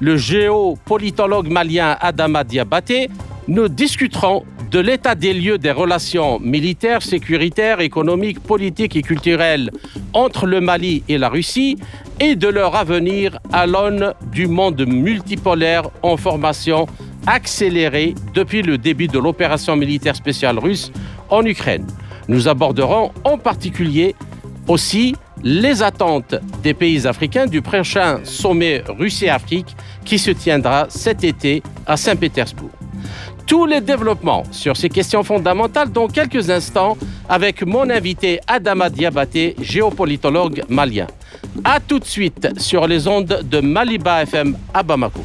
le géopolitologue malien Adama Diabaté. Nous discuterons de l'état des lieux des relations militaires, sécuritaires, économiques, politiques et culturelles entre le Mali et la Russie et de leur avenir à l'aune du monde multipolaire en formation accélérée depuis le début de l'opération militaire spéciale russe en Ukraine. Nous aborderons en particulier aussi les attentes des pays africains du prochain sommet Russie-Afrique qui se tiendra cet été à Saint-Pétersbourg. Tous les développements sur ces questions fondamentales dans quelques instants avec mon invité Adama Diabaté, géopolitologue malien. A tout de suite sur les ondes de Maliba FM à Bamako.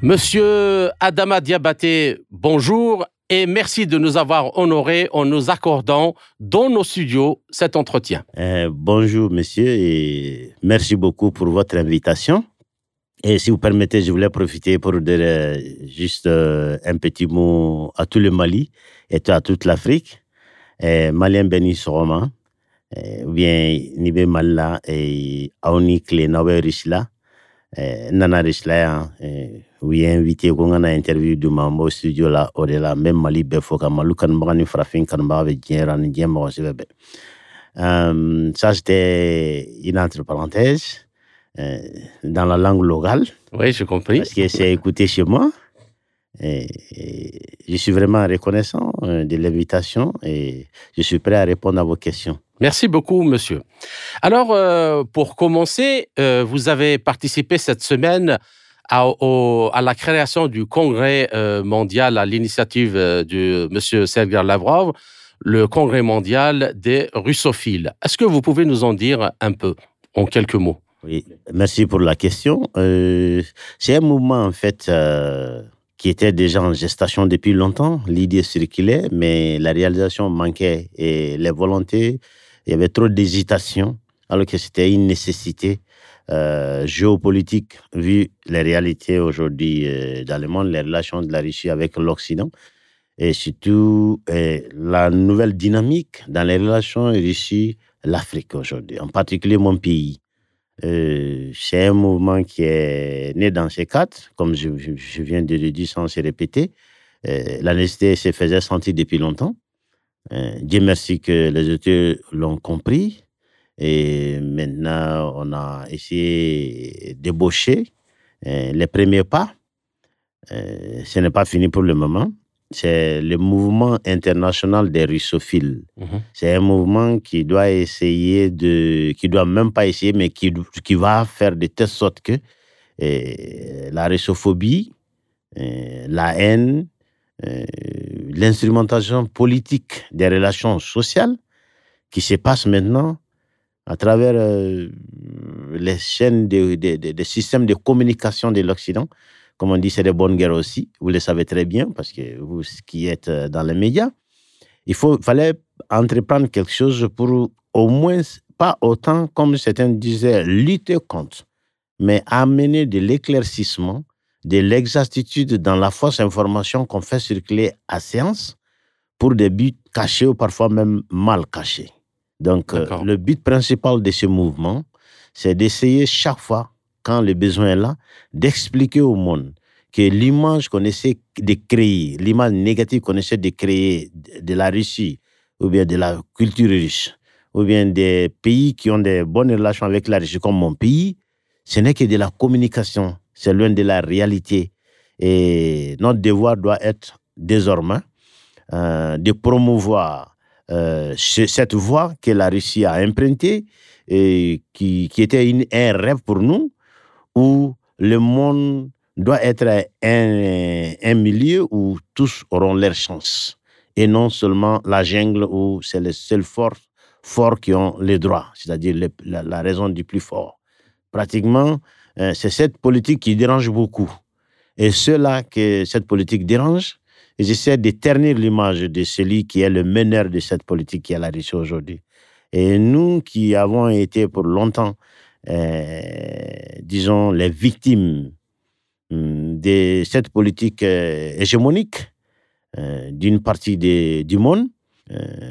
Monsieur Adama Diabaté, bonjour et merci de nous avoir honorés en nous accordant dans nos studios cet entretien. Euh, bonjour monsieur et merci beaucoup pour votre invitation. Et si vous permettez, je voulais profiter pour dire euh, juste euh, un petit mot à tout le Mali et à toute l'Afrique. Malien béni Soroma, ou bien Nibe Malla et Aoni Kle Rishla, Nana Rishla, u ye invité ko n interview du ma n studio la o de la n bɛ mali bɛɛ fo ka malu kanubaga ni farafin kanubaga bɛ diɲɛ ra ni diɲɛ mɔgɔ si bɛɛ euh, ça c'était une entre parenthèses euh, dans la langue locale. Oui j'ai compris. Parce que c'est écouté chez moi. Et, et je suis vraiment reconnaissant euh, de l'invitation et je suis prêt à répondre à vos questions. Merci beaucoup, monsieur. Alors, euh, pour commencer, euh, vous avez participé cette semaine à, la création du congrès euh, mondial à l'initiative euh, de M. Sergei Lavrov, le congrès mondial des russophiles. Est-ce que vous pouvez nous en dire un peu, en quelques mots? Oui, merci pour la question. Euh, c'est un mouvement, en fait, qui était déjà en gestation depuis longtemps. L'idée circulait, mais la réalisation manquait et les volontés, il y avait trop d'hésitation, alors que c'était une nécessité euh, géopolitique, vu les réalités aujourd'hui euh, dans le monde, les relations de la Russie avec l'Occident, et surtout euh, la nouvelle dynamique dans les relations Russie-L'Afrique aujourd'hui, en particulier mon pays. c'est un mouvement qui est né dans ces quatre, comme je, je viens de le dire sans se répéter. la nécessité se faisait sentir depuis longtemps. Dieu merci que les auteurs l'ont compris et maintenant, on a essayé d'ébaucher euh, les premiers pas. Euh, ce n'est pas fini pour le moment. C'est le mouvement international des russophiles. Mhm. C'est un mouvement qui doit essayer de, qui doit même pas essayer, mais qui, qui va faire de telle sorte que euh, la russophobie, la haine, l'instrumentation politique des relations sociales qui se passe maintenant à travers euh, les chaînes des systèmes de communication de l'Occident. Comme on dit, c'est des bonnes guerres aussi. Vous le savez très bien, parce que vous qui êtes euh, dans les médias. Il faut, fallait entreprendre quelque chose pour au moins, pas autant, comme certains disaient, lutter contre, mais amener de l'éclaircissement, de l'exactitude dans la fausse information qu'on fait circuler à séance pour des buts cachés ou parfois même mal cachés. Donc, euh, le but principal de ce mouvement, c'est d'essayer chaque fois, quand le besoin est là, d'expliquer au monde que l'image qu'on essaie de créer, l'image négative qu'on essaie de créer de la Russie, ou bien de la culture russe, ou bien des pays qui ont des bonnes relations avec la Russie, comme mon pays, ce n'est que de la communication, c'est loin de la réalité. Et notre devoir doit être désormais euh, de promouvoir euh, cette voie que la Russie a empruntée et qui, qui était un rêve pour nous, où le monde doit être un, un milieu où tous auront leur chance et non seulement la jungle où c'est les seuls forts, forts qui ont les droits, c'est-à-dire la, la, raison du plus fort. pratiquement, euh, c'est cette politique qui dérange beaucoup. Et ceux-là que cette politique dérange, ils essaient de ternir l'image de celui qui est le meneur de cette politique qui est la Russie aujourd'hui. Et nous qui avons été pour longtemps, euh, disons, les victimes hum, de cette politique euh, hégémonique euh, d'une partie du monde,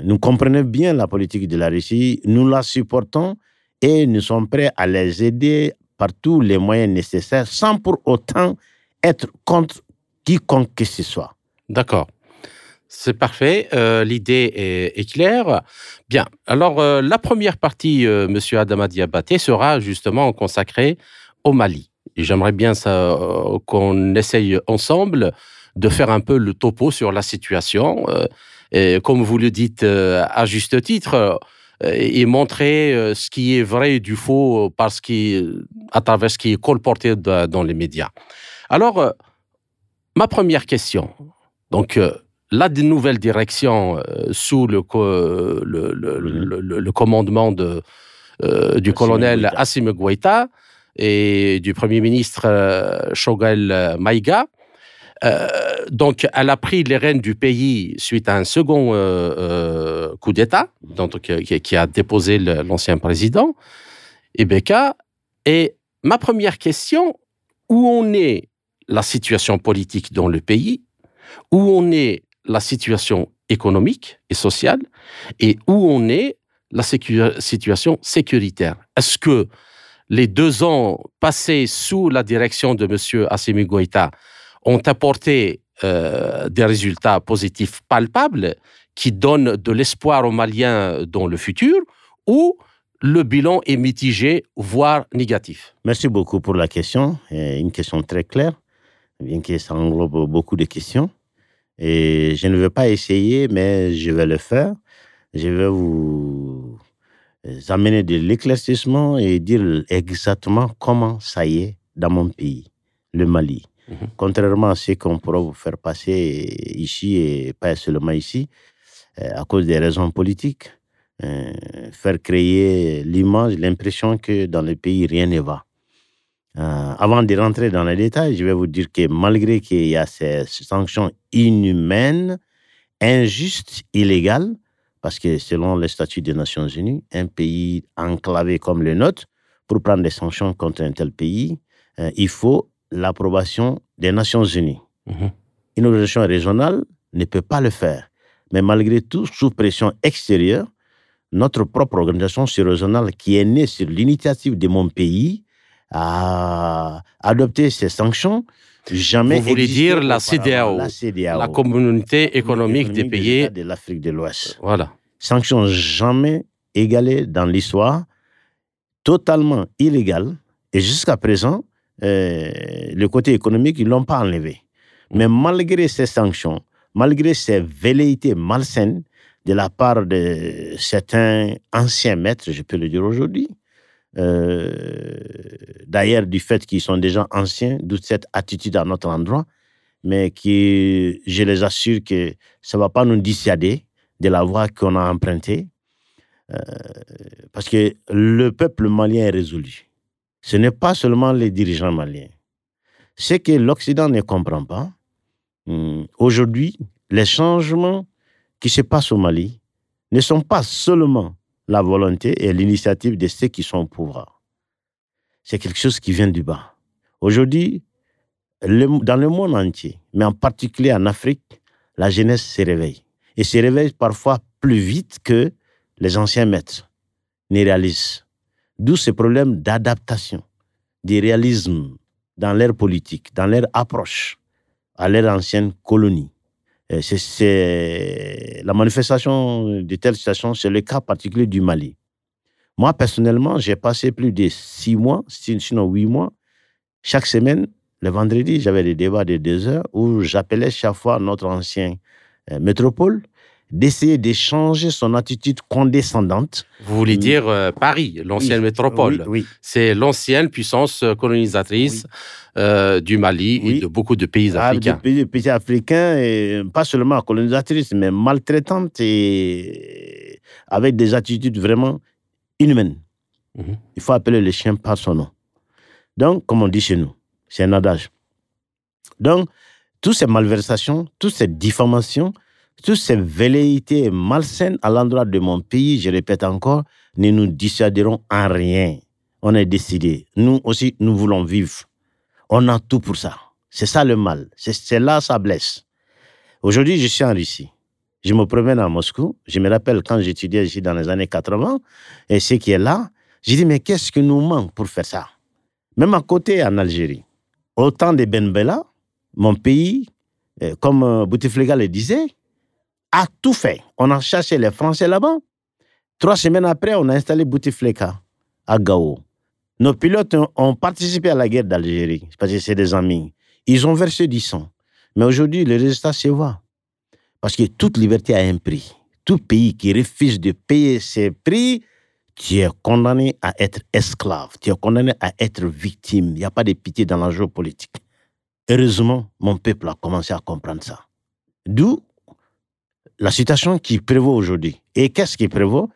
nous comprenons bien la politique de la Russie, nous la supportons et nous sommes prêts à les aider par tous les moyens nécessaires sans pour autant être contre quiconque que ce soit. D'accord. C'est parfait. Euh, L'idée est, claire. Bien. Alors, euh, la première partie, euh, Monsieur Adama sera justement consacrée au Mali. J'aimerais bien euh, qu'on essaye ensemble de faire un peu le topo sur la situation. et comme vous le dites à juste titre, et montrer ce qui est vrai et du faux parce à travers ce qui est colporté da- dans les médias. Alors, ma première question. Donc, euh, la nouvelle direction euh, sous le, co- le, le- le- le- le commandement de, du colonel. Assimi Goïta et du premier ministre euh, Shogel Maïga. Euh, donc, elle a pris les rênes du pays suite à un second euh, euh, coup d'État, euh, qui, qui a déposé l'ancien président, Ibeka. Et ma première question, où on est la situation politique dans le pays, où on est la situation économique et sociale, et où on est la situation sécuritaire. Est-ce que les deux ans passés sous la direction de M. Assimi Goïta ont apporté euh, des résultats positifs palpables qui donnent de l'espoir aux Maliens dans le futur, ou le bilan est mitigé, voire négatif? Merci beaucoup pour la question. Euh, Une question très claire, bien que ça englobe beaucoup de questions. Et je ne vais pas essayer, mais je vais le faire. Je vais vous euh, amener de l'éclaircissement et dire exactement comment ça y est dans mon pays, le Mali. Mhm. Contrairement à ce qu'on pourra vous faire passer ici et pas seulement ici, euh, à cause des raisons politiques, euh, faire créer l'image, l'impression que dans le pays, rien ne va. Euh, avant de rentrer dans les détails, je vais vous dire que malgré qu'il y a ces sanctions inhumaines, injustes, illégales, parce que selon les statuts des Nations Unies, un pays enclavé comme le nôtre, pour prendre des sanctions contre un tel pays, euh, il faut l'approbation des Nations Unies. Mhm. Une organisation régionale ne peut pas le faire. Mais malgré tout, sous pression extérieure, notre propre organisation régionale, qui est née sur l'initiative de mon pays, a adopté ces sanctions. Jamais Vous voulez dire la. CEDEAO, La CEDEAO. La communauté économique des des pays. De l'Afrique de l'Ouest. Voilà. Sanctions jamais égalées dans l'histoire, totalement illégales. Et jusqu'à présent, euh, le côté économique, ils ne l'ont pas enlevé. Mais malgré ces sanctions, malgré ces velléités malsaines de la part de certains anciens maîtres, je peux le dire aujourd'hui, euh, d'ailleurs du fait qu'ils sont déjà anciens, d'où cette attitude à notre endroit, mais qui, je les assure que ça ne va pas nous dissuader de la voie qu'on a empruntée, euh, parce que le peuple malien est résolu. Ce n'est pas seulement les dirigeants maliens. Ce que l'Occident ne comprend pas, hum, aujourd'hui, les changements qui se passent au Mali ne sont pas seulement la volonté et l'initiative de ceux qui sont au pouvoir. C'est quelque chose qui vient du bas. Aujourd'hui, dans le monde entier, mais en particulier en Afrique, la jeunesse se réveille. Et se réveille parfois plus vite que les anciens maîtres ne réalisent. D'où ce problème d'adaptation, de réalisme dans leur politique, dans leur approche à leur ancienne colonie. Et C'est, la manifestation de telles situations, c'est le cas particulier du Mali. Moi, personnellement, j'ai passé plus de six mois, si- sinon huit mois. Chaque semaine, le vendredi, j'avais des débats de deux heures où j'appelais chaque fois notre ancien euh, métropole d'essayer de changer son attitude condescendante. Vous voulez Oui. dire euh, Paris, l'ancienne Oui, métropole. Oui, oui. C'est l'ancienne puissance euh, colonisatrice euh, du Mali et de beaucoup de pays Ah, africains. Des pays, des pays africains, et pas seulement colonisatrices, mais maltraitantes et avec des attitudes vraiment inhumaines. Mhm. Il faut appeler le chien par son nom. Donc, comme on dit chez nous, c'est un adage. Donc, toutes ces malversations, toutes ces diffamations, toutes ces velléités malsaines à l'endroit de mon pays, je répète encore, ne nous dissuaderont en rien. On est décidé. Nous aussi, nous voulons vivre. On a tout pour ça. C'est ça le mal. C'est là ça blesse. Aujourd'hui, je suis en Russie. Je me promène à Moscou. Je me rappelle quand j'étudiais ici dans les années 80, et ce qui est là, j'ai dit, mais qu'est-ce que nous manque pour faire ça? Même à côté, en Algérie, au temps de Ben Bella, mon pays, euh, comme euh, Bouteflika le disait, a tout fait. On a cherché les Français là-bas. Trois semaines après, on a installé Bouteflika à Gao. Nos pilotes ont participé à la guerre d'Algérie, parce que c'est des amis. Ils ont versé du sang. Mais aujourd'hui, le résultat se voit. Parce que toute liberté a un prix. Tout pays qui refuse de payer ses prix, tu es condamné à être esclave, tu es condamné à être victime. Il n'y a pas de pitié dans la géopolitique. Heureusement, mon peuple a commencé à comprendre ça. D'où la situation qui prévaut aujourd'hui. Et qu'est-ce qui prévaut?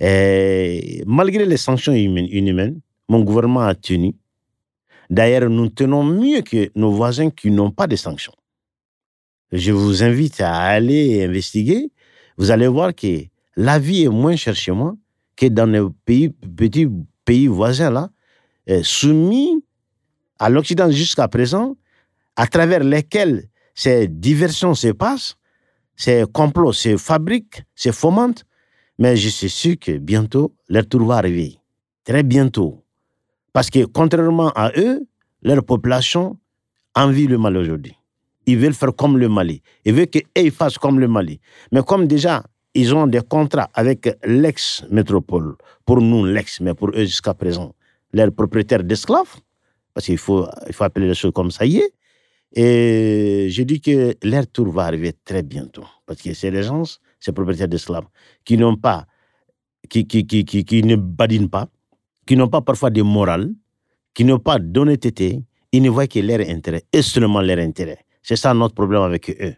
Malgré les sanctions inhumaines, mon gouvernement a tenu. D'ailleurs, nous tenons mieux que nos voisins qui n'ont pas de sanctions. Je vous invite à aller investiguer. Vous allez voir que la vie est moins chère chez moi que dans nos pays, petits pays voisins là, eh, soumis à l'Occident jusqu'à présent, à travers lesquels ces diversions se passent, ces complots se fabriquent, se fomentent. Mais je suis sûr que bientôt, leur tour va arriver. Très bientôt. Parce que contrairement à eux, leur population envie le Mali aujourd'hui. Ils veulent faire comme le Mali. Ils veulent qu'ils fassent comme le Mali. Mais comme déjà, ils ont des contrats avec l'ex-métropole, pour nous l'ex, mais pour eux jusqu'à présent, leurs propriétaires d'esclaves, parce qu'il faut, il faut appeler les choses comme ça y est, et je dis que leur tour va arriver très bientôt. Parce que c'est les gens, ces propriétaires d'esclaves, qui n'ont pas, qui, qui, qui, qui, ne badinent pas, qui n'ont pas parfois de morale, qui n'ont pas d'honnêteté, ils ne voient que leur intérêt, et seulement leur intérêt. C'est ça notre problème avec eux.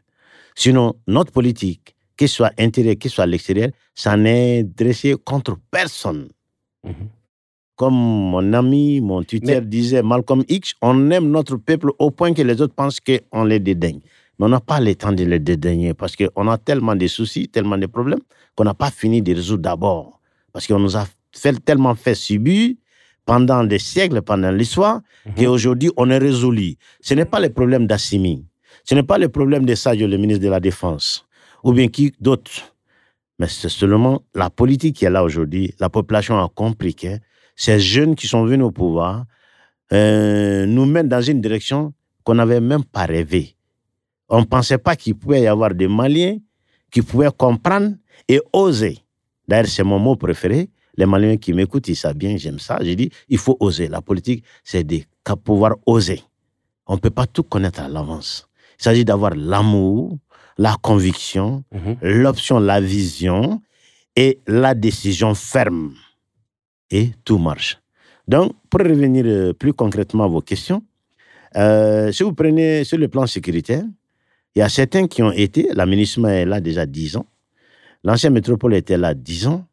Sinon, notre politique, qu'il soit intérieur, qu'il soit à l'extérieur, ça n'est dressé contre personne. Mm -hmm comme mon ami, mon tuteur disait, Malcolm X, on aime notre peuple au point que les autres pensent qu'on les dédaigne. Mais on n'a pas le temps de les dédaigner parce qu'on a tellement de soucis, tellement de problèmes qu'on n'a pas fini de résoudre d'abord. Parce qu'on nous a fait, tellement fait subir pendant des siècles, pendant l'histoire, mhm. qu'aujourd'hui, on est résolu. Ce n'est pas le problème d'Assimi. Ce n'est pas le problème de Sadio, le ministre de la Défense, ou bien qui d'autres. Mais c'est seulement la politique qui est là aujourd'hui. La population a compris que ces jeunes qui sont venus au pouvoir euh, nous mènent dans une direction qu'on n'avait même pas rêvé. On ne pensait pas qu'il pouvait y avoir des Maliens qui pouvaient comprendre et oser. D'ailleurs, c'est mon mot préféré. Les Maliens qui m'écoutent, ils savent bien, j'aime ça. J'ai dit, il faut oser. La politique, c'est de pouvoir oser. On ne peut pas tout connaître à l'avance. Il s'agit d'avoir l'amour, la conviction, mhm. l'option, la vision et la décision ferme et tout marche. Donc, pour revenir euh, plus concrètement à vos questions, euh, si vous prenez sur le plan sécuritaire, il y a certains qui ont été, l'administration est là déjà 10 ans, l'ancienne métropole était là 10 ans.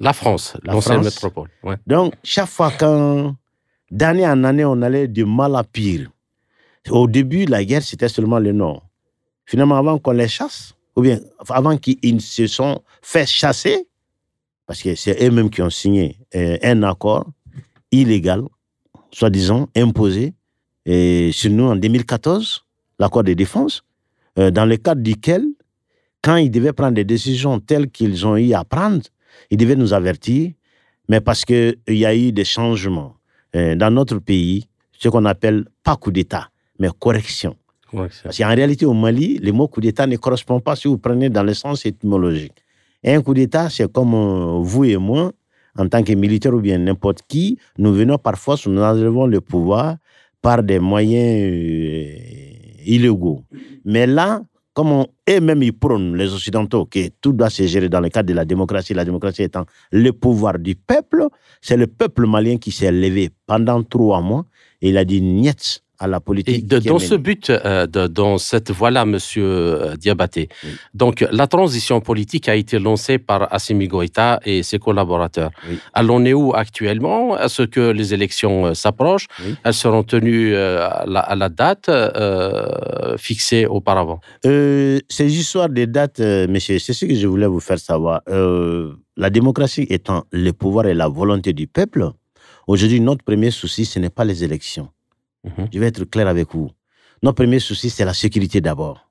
La France, l'ancienne métropole. Ouais. Donc, chaque fois quand, d'année en année, on allait de mal à pire. Au début, la guerre, c'était seulement le Nord. Finalement, avant qu'on les chasse, ou bien avant qu'ils se sont fait chasser, parce que c'est eux-mêmes qui ont signé euh, un accord illégal, soi-disant imposé, et sur nous en 2014, l'accord de défense, euh, dans le cadre duquel, quand ils devaient prendre des décisions telles qu'ils ont eu à prendre, ils devaient nous avertir, mais parce qu'il y a eu des changements euh, dans notre pays, ce qu'on appelle pas coup d'État, mais correction. Parce qu'en réalité, au Mali, le mot coup d'État ne correspond pas si vous prenez dans le sens étymologique un coup d'État, c'est comme euh, vous et moi, en tant que militaire ou bien n'importe qui, nous venons parfois, nous enlevons le pouvoir par des moyens euh, illégaux. Mais là, comme eux-mêmes ils prônent, les Occidentaux, que tout doit se gérer dans le cadre de la démocratie, la démocratie étant le pouvoir du peuple, c'est le peuple malien qui s'est levé pendant trois mois et il a dit niet à la politique. Et de, dans ce but, euh, de, dans cette voie-là, Monsieur euh, Diabaté, oui. donc la transition politique a été lancée par Assimi Goïta et ses collaborateurs. Oui. Alors, on est où actuellement? Est-ce que les élections euh, s'approchent? Oui. Elles seront tenues euh, à, la, à, la, date euh, fixée auparavant? Ces histoires de dates, monsieur, c'est ce que je voulais vous faire savoir. la démocratie étant le pouvoir et la volonté du peuple, aujourd'hui, notre premier souci, ce n'est pas les élections. Mmh. Je vais être clair avec vous. Notre premier souci, c'est la sécurité d'abord.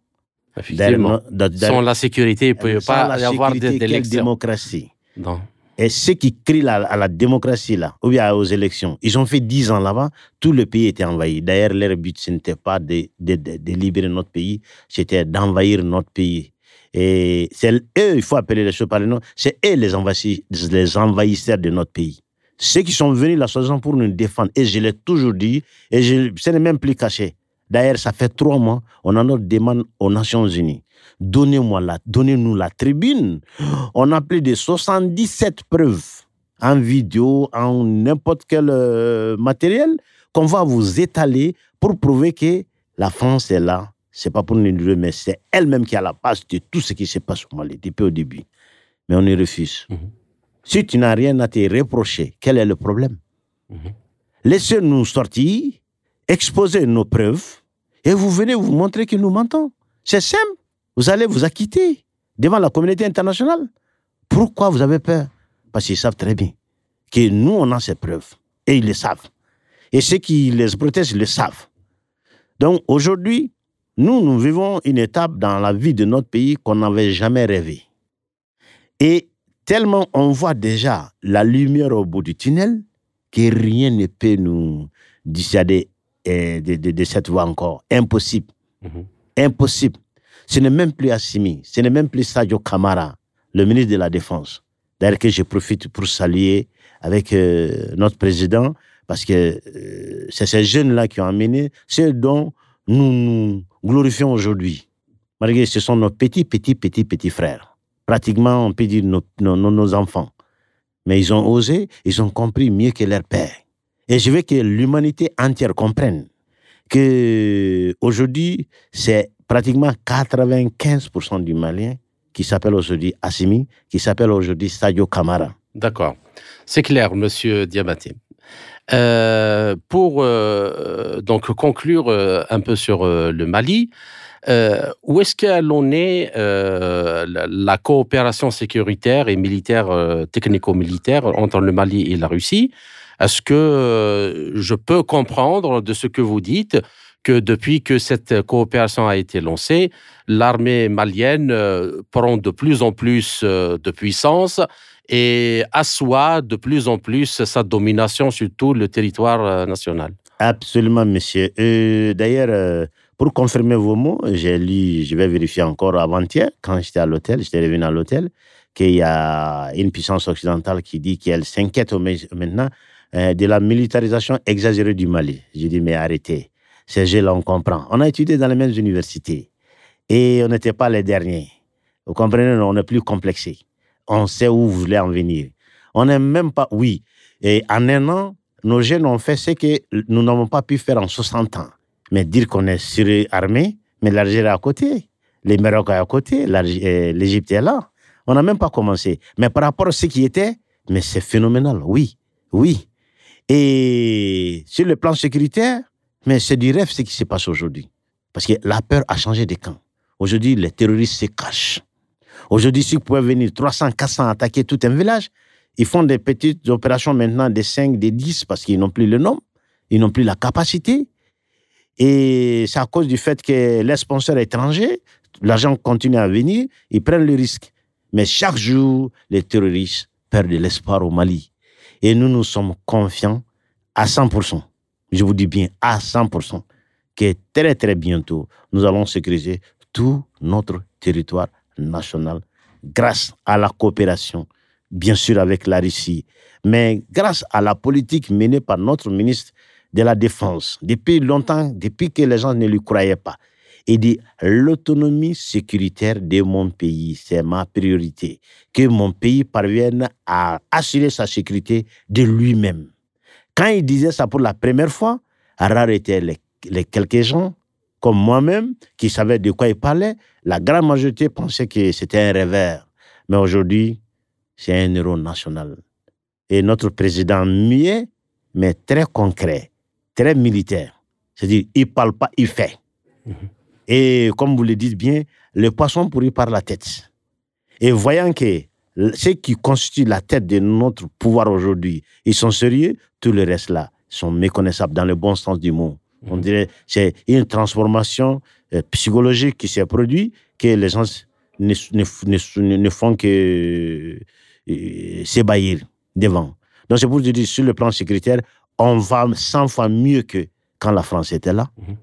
Effectivement. Sans la sécurité, il ne peut pas y avoir d'élection. démocratie? Non. Et ceux qui crient à, à la démocratie, là, ou bien aux élections, ils ont fait dix ans là-bas, tout le pays était envahi. D'ailleurs, leur but, ce n'était pas de, de, de, de, libérer notre pays, c'était d'envahir notre pays. Et c'est eux, il faut appeler les choses par le nom, c'est eux les, les envahisseurs de notre pays ceux qui sont venus la soi pour nous défendre, et je l'ai toujours dit, et je, ce n'est même plus caché. D'ailleurs, ça fait trois mois, on a notre demande aux Nations Unies. Donnez-moi la, donnez-nous la tribune. On a plus de 77 preuves en vidéo, en n'importe quel euh, matériel qu'on va vous étaler pour prouver que la France est là. C'est pas pour nous dire, mais c'est elle-même qui a la base de tout ce qui se passe au Mali depuis au début. Mais on y refuse. -hmm. Si tu n'as rien à te reprocher, quel est le problème? -hmm. Laissez-nous sortir, exposer nos preuves, et vous venez vous montrer que nous mentons. C'est simple. Vous allez vous acquitter devant la communauté internationale. Pourquoi vous avez peur? Parce qu'ils savent très bien que nous, on a ces preuves. Et ils le savent. Et ceux qui les protègent le savent. Donc aujourd'hui, nous, nous vivons une étape dans la vie de notre pays qu'on n'avait jamais rêvé. Et tellement on voit déjà la lumière au bout du tunnel que rien ne peut nous dissuader de, de, de cette voie encore. Impossible. Mm -hmm. Impossible. Ce n'est même plus Assimi, ce n'est même plus Sadio Kamara, le ministre de la Défense. D'ailleurs que je profite pour saluer avec euh, notre président, parce que euh, c'est ces jeunes-là qui ont amené ce dont nous nous glorifions aujourd'hui. Malgré ce sont nos petits, petits, petits, petits frères pratiquement, on peut dire, nos, enfants. Mais ils ont osé, ils ont compris mieux que leur père. Et je veux que l'humanité entière comprenne que aujourd'hui, c'est pratiquement 95% du Malien qui s'appelle aujourd'hui Assimi, qui s'appelle aujourd'hui Sadio Kamara. D'accord. C'est clair, monsieur Diabaté. Euh, pour euh, donc conclure euh, un peu sur le Mali, euh, où est-ce qu'elle en est euh, la, coopération sécuritaire et militaire, euh, technico-militaire entre le Mali et la Russie? Est-ce que je peux comprendre de ce que vous dites que depuis que cette coopération a été lancée, l'armée malienne prend de plus en plus de puissance et assoit de plus en plus sa domination sur tout le territoire national? Absolument, monsieur. D'ailleurs, pour confirmer vos mots, j'ai lu, je vais vérifier encore avant-hier, quand j'étais à l'hôtel, j'étais revenu à l'hôtel, qu'il y a une puissance occidentale qui dit qu'elle s'inquiète maintenant euh, de la militarisation exagérée du Mali. J'ai dit, mais arrêtez. Ces jeux-là, on comprend. On a étudié dans les mêmes universités et on n'était pas les derniers. Vous comprenez, on n'est plus complexé. On sait où vous voulez en venir. On n'est même pas, oui. Et en un an, nos jeunes ont fait ce que nous n'avons pas pu faire en 60 ans. Mais dire qu'on est surarmé, mais l'Algérie est à côté, les Maroc est à côté, l'Égypte est là. On n'a même pas commencé. Mais par rapport à ce qui était, mais c'est phénoménal, oui, oui. Et sur le plan sécuritaire, mais c'est du rêve ce qui se passe aujourd'hui. Parce que la peur a changé de camp. Aujourd'hui, les terroristes se cachent. Aujourd'hui, s'ils pouvaient venir 300, 400 attaquer tout un village, ils font des petites opérations maintenant des 5, des 10 parce qu'ils n'ont plus le nom, ils n'ont plus la capacité. Et c'est à cause du fait que les sponsors étrangers, l'argent continue à venir, ils prennent le risque. Mais chaque jour, les terroristes perdent de l'espoir au Mali. Et nous, nous sommes confiants à 100%. Je vous dis bien à 100% que très, très bientôt, nous allons sécuriser tout notre territoire national grâce à la coopération, bien sûr avec la Russie, mais grâce à la politique menée par notre ministre de la défense, depuis longtemps, depuis que les gens ne lui croyaient pas. Il dit l'autonomie sécuritaire de mon pays, c'est ma priorité. Que mon pays parvienne à assurer sa sécurité de lui-même. Quand il disait ça pour la première fois, rares étaient les, les quelques gens, comme moi-même, qui savaient de quoi ils parlaient, la grande majorité pensait que c'était un rêveur. Mais aujourd'hui, c'est un héros national. Et notre président muet, mais très concret, très militaire. C'est-à-dire, il parle pas, il fait. Et comme vous le dites bien, le poisson pourrit par la tête. Et voyant que ce qui constitue la tête de notre pouvoir aujourd'hui, ils sont sérieux, tout le reste là sont méconnaissables dans le bon sens du mot. On dirait c'est une transformation euh, psychologique qui s'est produite que les gens ne, ne- ne- ne font que euh, s'ébahir devant. Donc c'est pour dire sur le plan sécuritaire, on va 100 fois mieux que quand la France était là. Mhm.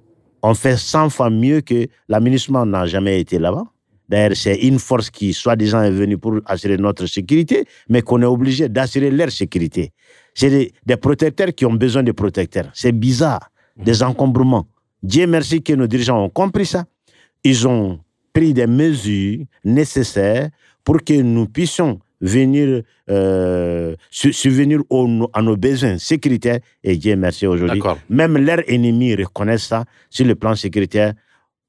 On fait 100 fois mieux que l'aménagement n'a jamais été là-bas. D'ailleurs, c'est une force qui, soi-disant, est venue pour assurer notre sécurité, mais qu'on est obligé d'assurer leur sécurité. C'est des, des protecteurs qui ont besoin de protecteurs. C'est bizarre, des encombrements. Dieu merci que nos dirigeants ont compris ça. Ils ont pris des mesures nécessaires pour que nous puissions venir euh, su- subvenir aux- à nos besoins sécuritaires. Et Dieu merci aujourd'hui. Même leurs ennemis reconnaissent ça. Sur le plan sécuritaire,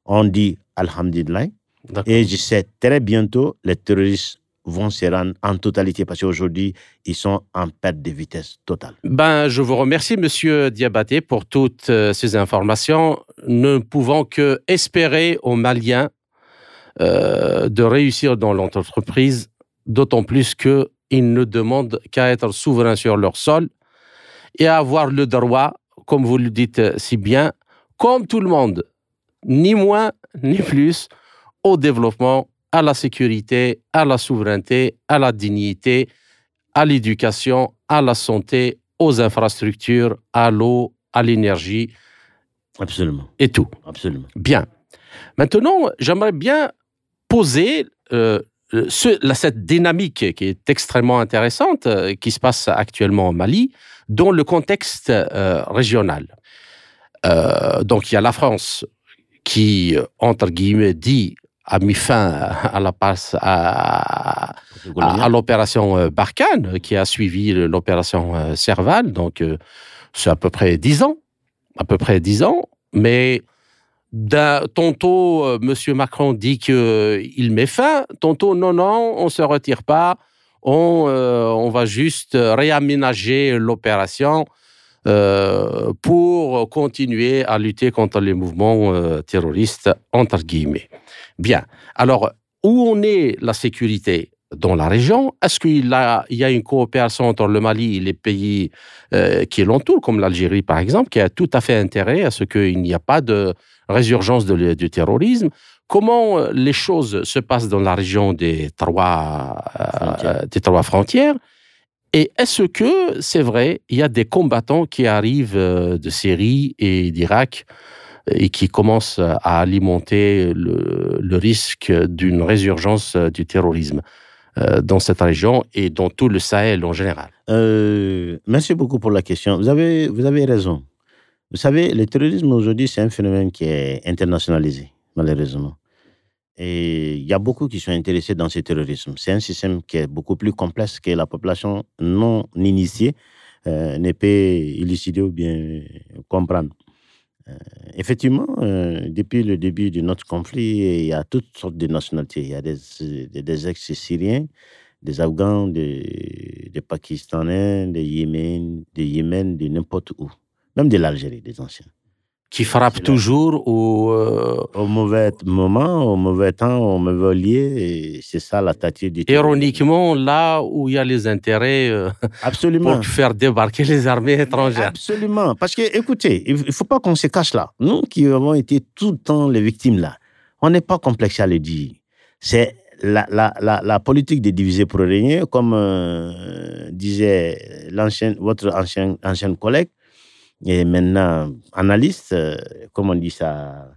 on dit Alhamdulillah. Et je sais très bientôt, les terroristes vont se rendre en totalité parce qu'aujourd'hui, ils sont en perte de vitesse totale. Ben, je vous remercie, Monsieur Diabaté, pour toutes euh, ces informations. Nous ne pouvons que espérer aux Maliens euh, de réussir dans leur entreprise, d'autant plus qu'ils ne demandent qu'à être souverains sur leur sol et à avoir le droit, comme vous le dites euh, si bien, comme tout le monde, ni moins ni plus, au développement, à la sécurité, à la souveraineté, à la dignité, à l'éducation, à la santé, aux infrastructures, à l'eau, à l'énergie Absolument, et tout. absolument. Bien. Maintenant, j'aimerais bien poser euh, la- cette dynamique qui est extrêmement intéressante, euh, qui se passe actuellement au Mali, dans le contexte euh, régional. Euh, donc, il y a la France qui, euh, entre guillemets, dit a mis fin à la passe à, à, l'opération euh, Barkhane, qui a suivi l'opération euh, Serval. Donc, euh, c'est à peu près dix ans. À peu près dix ans. Mais tantôt, euh, M. Macron dit qu'il met fin. Tantôt, non, non, on ne se retire pas. On, euh, on va juste réaménager l'opération euh, pour continuer à lutter contre les mouvements euh, terroristes, entre guillemets. Bien. Alors, où en est la sécurité? Dans la région. Est-ce qu'il y a une coopération entre le Mali et les pays euh, qui l'entourent, comme l'Algérie par exemple, qui a tout à fait intérêt à ce qu'il n'y a pas de résurgence de du terrorisme? Comment euh, les choses se passent dans la région des trois, euh, Frontières. des trois frontières? Et est-ce que, c'est vrai, il y a des combattants qui arrivent de Syrie et d'Irak et qui commencent à alimenter le, le risque d'une résurgence du terrorisme? Dans cette région et dans tout le Sahel en général Euh, merci beaucoup pour la question. Vous avez, vous avez raison. Vous savez, le terrorisme aujourd'hui, c'est un phénomène qui est internationalisé, malheureusement. Et il y a beaucoup qui sont intéressés dans ce terrorisme. C'est un système qui est beaucoup plus complexe que la population non initiée euh, ne peut élucider ou bien comprendre. Euh, effectivement, euh, depuis le début de notre conflit, il y a toutes sortes de nationalités. Il y a des, des, ex-syriens, des Afghans, des, des Pakistanais, des Yémen, des Yémen, de n'importe où. Même de l'Algérie, des anciens. Qui là. toujours ou euh, Au mauvais moment, au mauvais temps, au mauvais lieu, et c'est ça la tactique du terrorisme. ironiquement là où il y a les intérêts euh, Absolument. pour faire débarquer les armées étrangères. Absolument. Parce que, écoutez, il ne faut pas qu'on se cache là. Nous qui avons été tout le temps les victimes là, on n'est pas complexé à le dire. C'est la, la, la, la politique de diviser pour régner, comme euh, disait l'ancien, votre ancien, ancien collègue, et maintenant analyste, euh, comme on dit ça,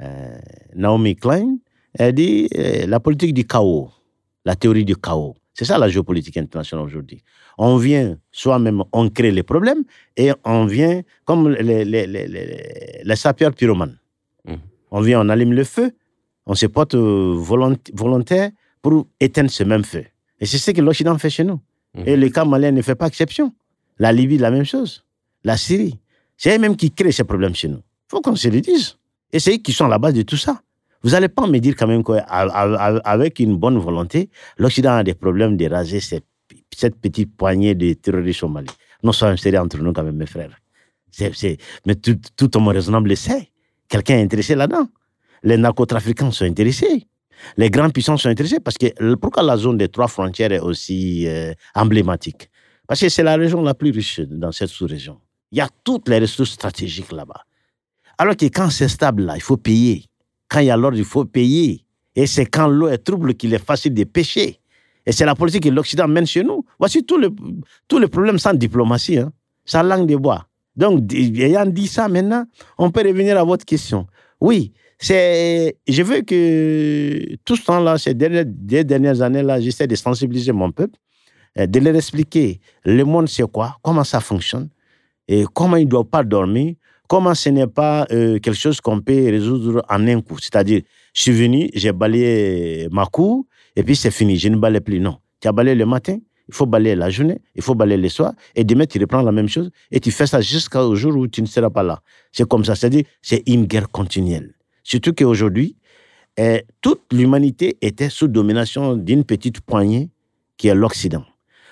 euh, Naomi Klein, elle dit euh, la politique du chaos, la théorie du chaos. C'est ça la géopolitique internationale aujourd'hui. On vient, soi-même, on crée les problèmes et on vient comme les, les, les, les, les sapeurs pyromanes. Mhm. On vient, on allume le feu, on se porte euh, volont- volontaire pour éteindre ce même feu. Et c'est ce que l'Occident fait chez nous. Mhm. Et le cas malien ne fait pas exception. La Libye, la même chose. La Syrie. C'est eux-mêmes qui créent ces problèmes chez nous. Il faut qu'on se le dise. Et c'est eux qui sont à la base de tout ça. Vous n'allez pas me dire quand même qu'avec une bonne volonté, l'Occident a des problèmes de raser cette, petite poignée de terroristes au Mali. Non, soyons sérieux entre nous quand même, mes frères. mais tout, tout homme raisonnable le sait. Quelqu'un est intéressé là-dedans. Les narcotrafiquants sont intéressés. Les grandes puissances sont intéressées parce que pourquoi la zone des trois frontières est aussi euh, emblématique? Parce que c'est la région la plus riche dans cette sous-région. Il y a toutes les ressources stratégiques là-bas. Alors que quand c'est stable là, il faut payer. Quand il y a l'ordre, il faut payer. Et c'est quand l'eau est trouble qu'il est facile de pêcher. Et c'est la politique que l'Occident mène chez nous. Voici tout le, tout le problème sans diplomatie, hein. sans langue de bois. Donc, ayant dit ça maintenant, on peut revenir à votre question. Oui, c'est, je veux que tout ce temps-là, ces dernières, années-là, j'essaie de sensibiliser mon peuple, euh, de leur expliquer le monde c'est quoi, comment ça fonctionne, et comment ils ne doivent pas dormir, comment ce n'est pas euh, quelque chose qu'on peut résoudre en un coup. C'est-à-dire, je suis venu, j'ai balayé ma cour, et puis c'est fini, je ne balaye plus. Non. Tu as balayé le matin, il faut balayer la journée, il faut balayer le soir, et demain, tu reprends la même chose, et tu fais ça jusqu'au jour où tu ne seras pas là. C'est comme ça, c'est-à-dire, c'est une guerre continuelle. Surtout qu'aujourd'hui, eh, toute l'humanité était sous domination d'une petite poignée qui est l'Occident.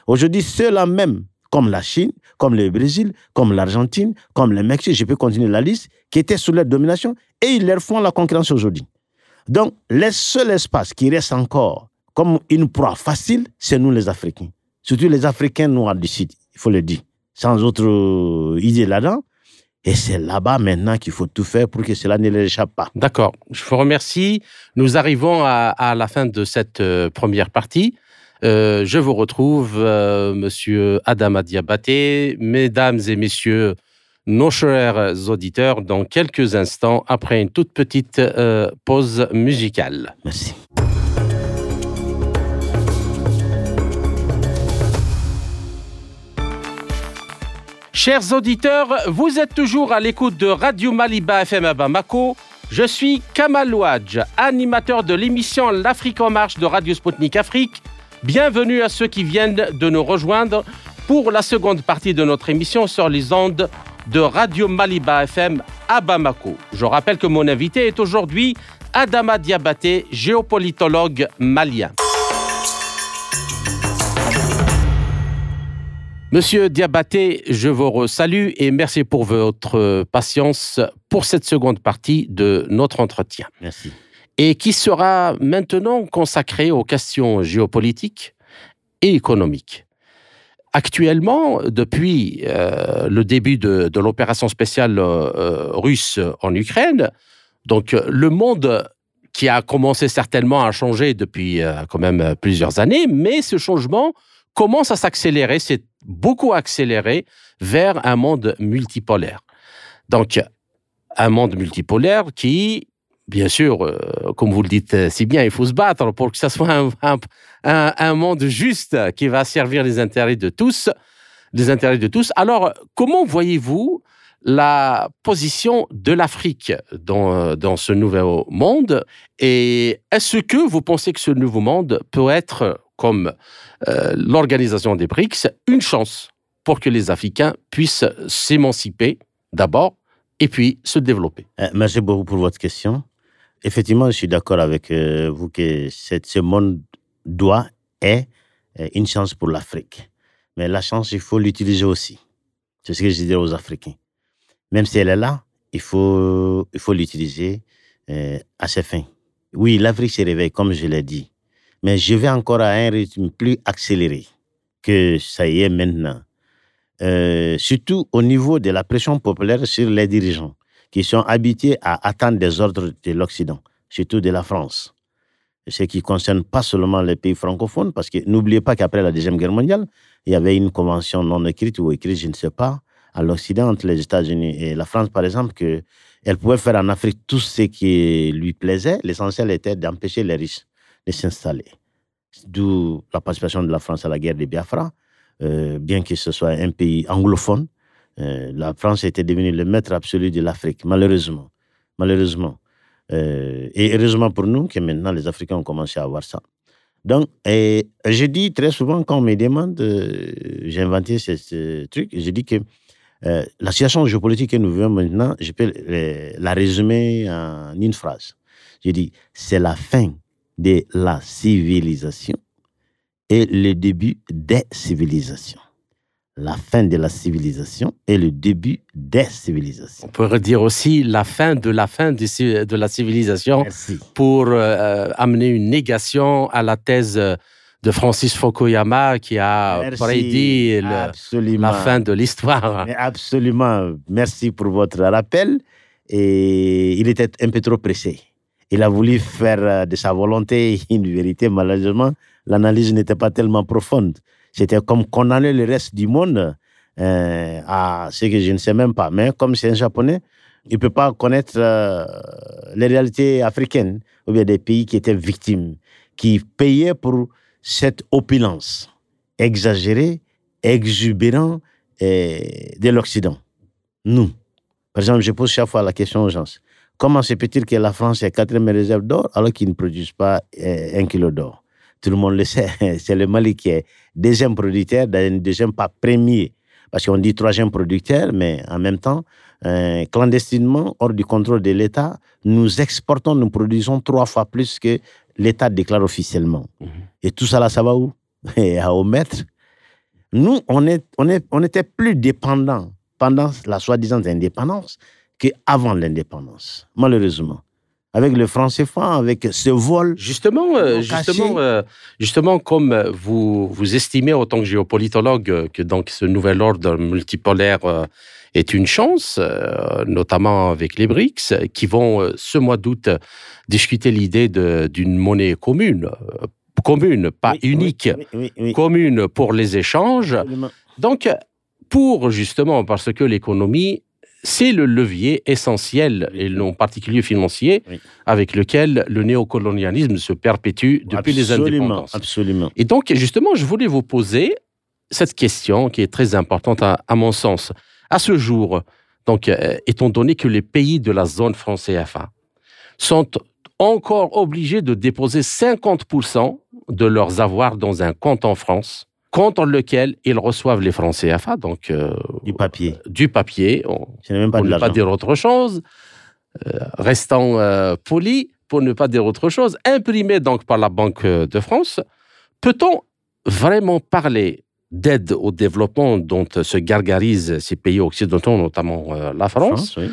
Aujourd'hui, ceux-là même, comme la Chine, comme le Brésil, comme l'Argentine, comme le Mexique, je peux continuer la liste, qui étaient sous leur domination, et ils leur font la concurrence aujourd'hui. Donc, le seul espace qui reste encore comme une proie facile, c'est nous les Africains. Surtout les Africains noirs du Sud, il faut le dire. Sans autre idée là-dedans. Et c'est là-bas maintenant qu'il faut tout faire pour que cela ne les échappe pas. D'accord. Je vous remercie. Nous arrivons à, la fin de cette euh, première partie. Euh, je vous retrouve, euh, monsieur Adama Diabaté, mesdames et messieurs, nos chers auditeurs, dans quelques instants, après une toute petite pause musicale. Merci. Chers auditeurs, vous êtes toujours à l'écoute de Radio Maliba FM à Bamako. Je suis Kamal Ouadj, animateur de l'émission L'Afrique en marche de Radio Sputnik Afrique. Bienvenue à ceux qui viennent de nous rejoindre pour la seconde partie de notre émission sur les ondes de Radio Maliba FM à Bamako. Je rappelle que mon invité est aujourd'hui Adama Diabaté, géopolitologue malien. Monsieur Diabaté, je vous salue et merci pour votre patience pour cette seconde partie de notre entretien. Merci. Et qui sera maintenant consacrée aux questions géopolitiques et économiques. Actuellement, depuis euh, le début de, l'opération spéciale euh, russe en Ukraine, donc le monde qui a commencé certainement à changer depuis euh, quand même plusieurs années, mais ce changement commence à s'accélérer, c'est beaucoup accéléré vers un monde multipolaire. Donc, un monde multipolaire qui, bien sûr, euh, comme vous le dites si bien, il faut se battre pour que ce soit un, un, monde juste qui va servir les intérêts de tous, les intérêts de tous. Alors, comment voyez-vous la position de l'Afrique dans, dans ce nouveau monde? Et est-ce que vous pensez que ce nouveau monde peut être comme euh, l'organisation des BRICS une chance pour que les Africains puissent s'émanciper d'abord et puis se développer? Euh, merci beaucoup pour votre question. Effectivement, je suis d'accord avec euh, vous que ce monde doit être une chance pour l'Afrique. Mais la chance, il faut l'utiliser aussi. C'est ce que je dis aux Africains. Même si elle est là, il faut, il faut l'utiliser à ses fins. Oui, l'Afrique se réveille, comme je l'ai dit mais je vais encore à un rythme plus accéléré que ça y est maintenant. Euh, surtout au niveau de la pression populaire sur les dirigeants qui sont habitués à attendre des ordres de l'Occident, surtout de la France. Ce qui concerne pas seulement les pays francophones, parce que n'oubliez pas qu'après la Deuxième Guerre mondiale, il y avait une convention non écrite ou écrite, je ne sais pas, à l'Occident entre les États-Unis et la France, par exemple, qu'elle pouvait faire en Afrique tout ce qui lui plaisait. L'essentiel était d'empêcher les riches de s'installer. D'où la participation de la France à la guerre de Biafra, euh, bien que ce soit un pays anglophone. Euh, la France était devenue le maître absolu de l'Afrique, malheureusement. Malheureusement. Euh, et heureusement pour nous que maintenant les Africains ont commencé à voir ça. Donc, je dis très souvent quand on me demande, j'ai inventé ce, truc, je dis que Euh, la situation géopolitique que nous vivons maintenant, je peux euh, la résumer en une phrase. Je dis, c'est la fin de la civilisation et le début des civilisations. La fin de la civilisation et le début des civilisations. On pourrait dire aussi la fin de la fin de, de la civilisation Merci. pour euh, amener une négation à la thèse de Francis Fukuyama qui a Merci. prédit le- la fin de l'histoire. Absolument. Merci pour votre rappel. Et il était un peu trop pressé. Il a voulu faire euh, de sa volonté une vérité. Malheureusement, l'analyse n'était pas tellement profonde. C'était comme condamner le reste du monde euh, à ce que je ne sais même pas. Mais comme c'est un japonais, il ne peut pas connaître euh, les réalités africaines ou bien des pays qui étaient victimes, qui payaient pour cette opulence exagérée, exubérante euh, de l'Occident. Nous. Par exemple, je pose chaque fois la question aux gens. Comment se peut-il que la France ait quatrième réserve d'or alors qu'ils ne produisent pas euh, un kilo d'or? Tout le monde le sait. C'est le Mali qui est deuxième producteur, deuxième pas premier. Parce qu'on dit troisième producteur, mais en même temps, euh, clandestinement, hors du contrôle de l'État, nous exportons, nous produisons trois fois plus que l'État déclare officiellement. Mhm. Et tout ça là, ça va où? Et à au maître. Nous, on, est, on, est, on était plus dépendants pendant la soi-disant indépendance qu'avant l'indépendance, malheureusement. Avec le franc CFA, avec ce vol. Justement, euh, justement, euh, justement, comme euh, vous, vous estimez, en tant que géopolitologue, que donc ce nouvel ordre multipolaire euh, est une chance, notamment avec les BRICS, qui vont, ce mois d'août, discuter l'idée d'une monnaie commune, commune, pas Oui, unique, Oui, oui, oui. commune pour les échanges. Absolument. Donc, pour justement, parce que l'économie, c'est le levier essentiel, et en particulier financier, Oui. avec lequel le néocolonialisme se perpétue depuis les indépendances. Absolument. Et donc, justement, je voulais vous poser cette question qui est très importante à, à mon sens. À ce jour, donc, euh, étant donné que les pays de la zone franc CFA sont encore obligés de déposer 50% de leurs avoirs dans un compte en France, contre lequel ils reçoivent les francs CFA, donc euh, Du papier. du papier, on- pas ne pas dire autre chose, euh, restant euh, poli, pour ne pas dire autre chose, imprimé donc par la Banque de France, peut-on vraiment parler d'aide au développement dont se gargarisent ces pays occidentaux, notamment la France, France, oui.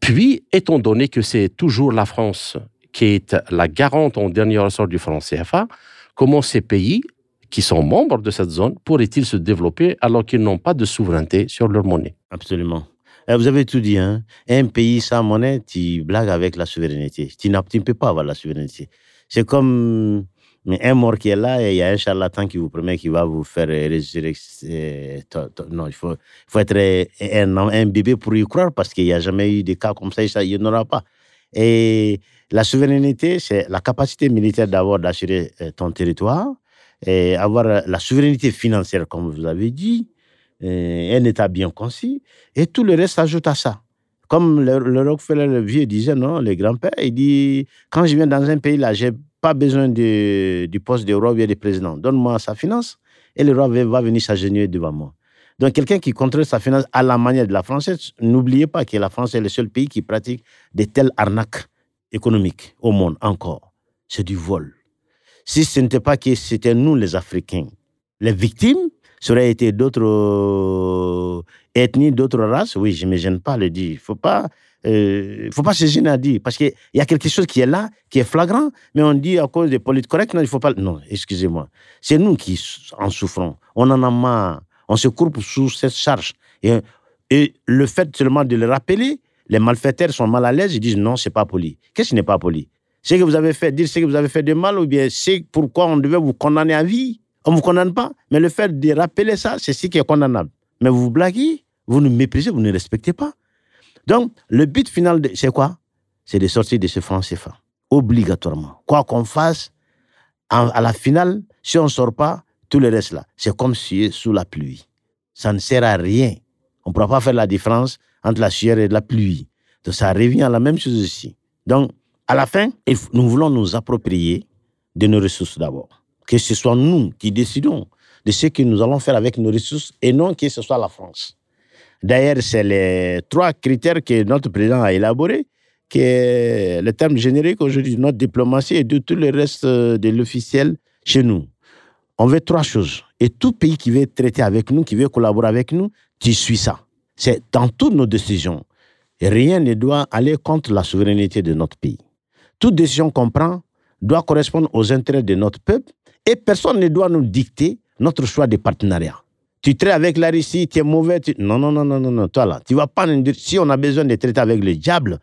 puis, étant donné que c'est toujours la France qui est la garante en dernier ressort du franc CFA, comment ces pays qui sont membres de cette zone pourraient-ils se développer alors qu'ils n'ont pas de souveraineté sur leur monnaie? Absolument. Eh, Vous avez tout dit. Hein? Un pays sans monnaie, tu blagues avec la souveraineté. Tu, ne peux pas avoir la souveraineté. C'est comme un mort qui est là et il y a un charlatan qui vous promet qu'il va vous faire euh, résurrecter. euh, Non, il faut, être euh, un, bébé pour y croire parce qu'il n'y a jamais eu de cas comme ça et ça, il n'y en aura pas. Et la souveraineté, c'est la capacité militaire d'avoir d'assurer ton territoire et avoir la souveraineté financière, comme vous avez dit, un État bien concis, et tout le reste s'ajoute à ça. Comme le, le Rockefeller, le vieux, disait, non, le grand-père, il dit quand je viens dans un pays là, j'ai pas besoin du poste de roi ou de président. Donne-moi sa finance et le roi va va venir s'agenouiller devant moi. Donc, quelqu'un qui contrôle sa finance à la manière de la française, n'oubliez pas que la France est le seul pays qui pratique de telles arnaques économiques au monde encore. C'est du vol. Si ce n'était pas que c'était nous, les Africains, les victimes, aurait été d'autres euh, ethnies, d'autres races. Oui, je ne me gêne pas le dire. Il ne faut pas, euh, faut pas se gêner à dire. Parce qu'il y a quelque chose qui est là, qui est flagrant, mais on dit à cause des politiques non, il faut pas. Non, excusez-moi. C'est nous qui en souffrons. On en a marre. On se courbe sous cette charge. Et, et le fait seulement de le rappeler, les malfaiteurs sont mal à l'aise, ils disent non, c'est pas poli. Qu'est-ce qui n'est pas poli? C'est que vous avez fait, dire ce que vous avez fait de mal, ou bien c'est pourquoi on devait vous condamner à vie. On ne vous condamne pas, mais le fait de rappeler ça, c'est ce qui est condamnable. Mais vous vous blaguez, vous nous méprisez, vous ne respectez pas. Donc, le but final, c'est quoi? C'est de sortir de ce franc CFA. Obligatoirement. Quoi qu'on fasse, à la finale, si on ne sort pas, tout le reste là, c'est comme suer sous la pluie. Ça ne sert à rien. On ne pourra pas faire la différence entre la sueur et la pluie. Donc, ça revient à la même chose ici. Donc, à la fin, nous voulons nous approprier de nos ressources d'abord. Que ce soit nous qui décidons de ce que nous allons faire avec nos ressources et non que ce soit la France. D'ailleurs, c'est les trois critères que notre président a élaborés, qui est le terme générique aujourd'hui de notre diplomatie et de tout le reste de l'officiel chez nous. On veut trois choses. Et tout pays qui veut traiter avec nous, qui veut collaborer avec nous, tu suis ça. C'est dans toutes nos décisions. Rien ne doit aller contre la souveraineté de notre pays. Toute décision qu'on prend doit correspondre aux intérêts de notre peuple et personne ne doit nous dicter notre choix de partenariat. Tu traites avec la Russie, tu es mauvais. Non, non, non, non, non, non, toi là, tu vas pas nous dire, si on a besoin de traiter avec le diable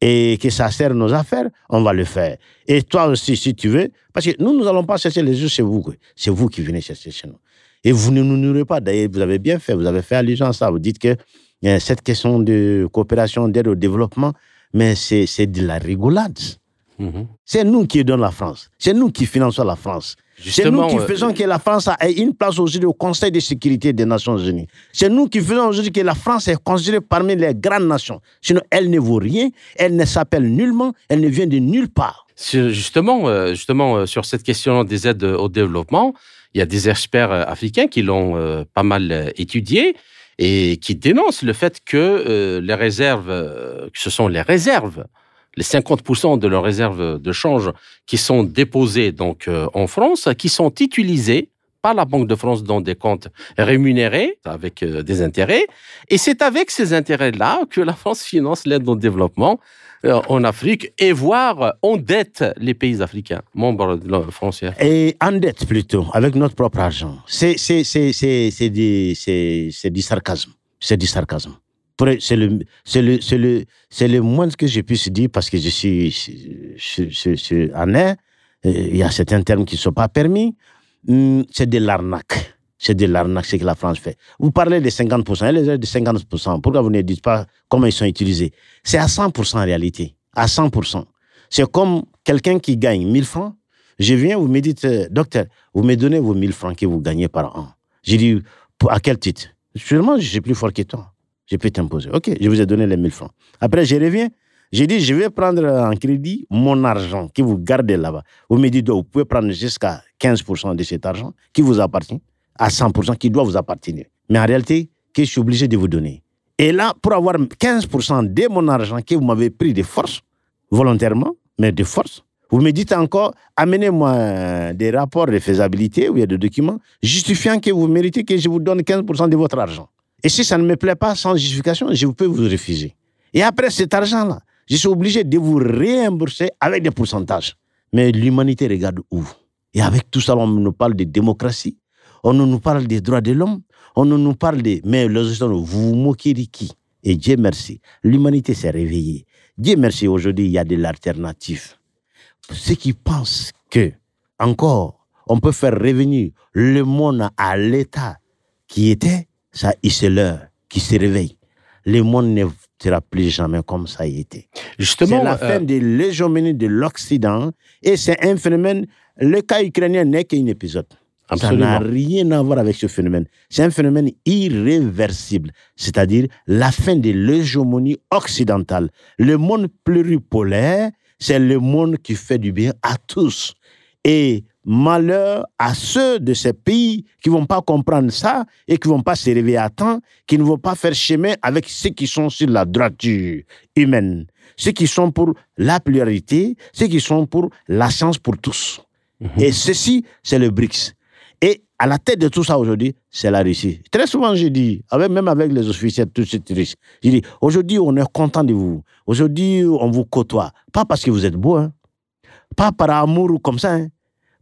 et que ça sert nos affaires, on va le faire. Et toi aussi, si tu veux, parce que nous, nous n'allons pas chercher les yeux chez vous. C'est vous qui venez chercher chez nous. Et vous ne nous nourrissez pas. D'ailleurs, vous avez bien fait, vous avez fait allusion à ça. Vous dites que cette question de coopération, d'aide au développement, mais c'est de la rigolade. Mhm. C'est nous qui donnons la France. C'est nous qui finançons la France. C'est nous qui euh, faisons que la France ait une place aujourd'hui au Conseil de sécurité des Nations Unies. C'est nous qui faisons aujourd'hui que la France est considérée parmi les grandes nations. Sinon, elle ne vaut rien, elle ne s'appelle nullement, elle ne vient de nulle part. Justement, euh, justement euh, sur cette question des aides au développement, il y a des experts africains qui l'ont pas mal étudié et qui dénoncent le fait que les réserves, que ce sont les réserves les 50% de leurs réserves de change qui sont déposées donc euh, en France, qui sont utilisées par la Banque de France dans des comptes rémunérés avec euh, des intérêts. Et c'est avec ces intérêts-là que la France finance l'aide au développement euh, en Afrique et voire endette les pays africains, membres de la frontière. Et endette plutôt, avec notre propre argent. C'est du sarcasme. C'est du sarcasme c'est le, c'est le, c'est le, c'est le moins que je puisse dire parce que je suis, je, suis en air. Il y a certains termes qui ne sont pas permis. Hum, c'est de l'arnaque. C'est de l'arnaque ce que la France fait. Vous parlez de 50%, elle est de 50%. Pourquoi vous ne dites pas comment ils sont utilisés? C'est à 100% en réalité. À 100%. C'est comme quelqu'un qui gagne 1000 francs. Je viens, vous me dites, euh, docteur, vous me donnez vos 1000 francs que vous gagnez par an. J'ai dit, à quel titre? Sûrement, je suis plus fort que toi je peux t'imposer. OK, je vous ai donné les 1000 francs. Après, je reviens. J'ai dit, je vais prendre en crédit mon argent que vous gardez là-bas. Vous me dites, vous pouvez prendre jusqu'à 15% de cet argent qui vous appartient, à 100% qui doit vous appartenir. Mais en réalité, que je suis obligé de vous donner. Et là, pour avoir 15% de mon argent que vous m'avez pris de force, volontairement, mais de force, vous me dites encore, amenez-moi des rapports de faisabilité ou des documents justifiant que vous méritez que je vous donne 15% de votre argent. Et si ça ne me plaît pas sans justification, je peux vous refuser. Et après cet argent-là, je suis obligé de vous réimbourser avec des pourcentages. Mais l'humanité regarde où? Et avec tout ça, on nous parle de démocratie, on nous parle des droits de l'homme, on nous parle de... Mais les vous vous moquez de qui? Et Dieu merci, l'humanité s'est réveillée. Dieu merci, aujourd'hui, il y a de l'alternative. Ceux qui pensent que, encore, on peut faire revenir le monde à l'état qui était, ça, c'est l'heure qui se réveille. Le monde ne sera plus jamais comme ça a été. Justement, c'est la fin euh, de l'hégémonie de l'Occident et c'est un phénomène. Le cas ukrainien n'est qu'un épisode. Ça n'a rien à voir avec ce phénomène. C'est un phénomène irréversible, c'est-à-dire la fin de l'hégémonie occidentale. Le monde pluripolaire, c'est le monde qui fait du bien à tous. Et malheur à ceux de ces pays qui vont pas comprendre ça et qui vont pas se réveiller à temps, qui ne vont pas faire chemin avec ceux qui sont sur la droiture humaine, ceux qui sont pour la pluralité, ceux qui sont pour la chance pour tous. Mhm. Et ceci, c'est le BRICS. Et à la tête de tout ça aujourd'hui, c'est la Russie. Très souvent, je dis, avec, même avec les officiels, tous ces touristes, je dis, aujourd'hui, on est content de vous. Aujourd'hui, on vous côtoie. Pas parce que vous êtes beau, hein. Pas par amour ou comme ça, hein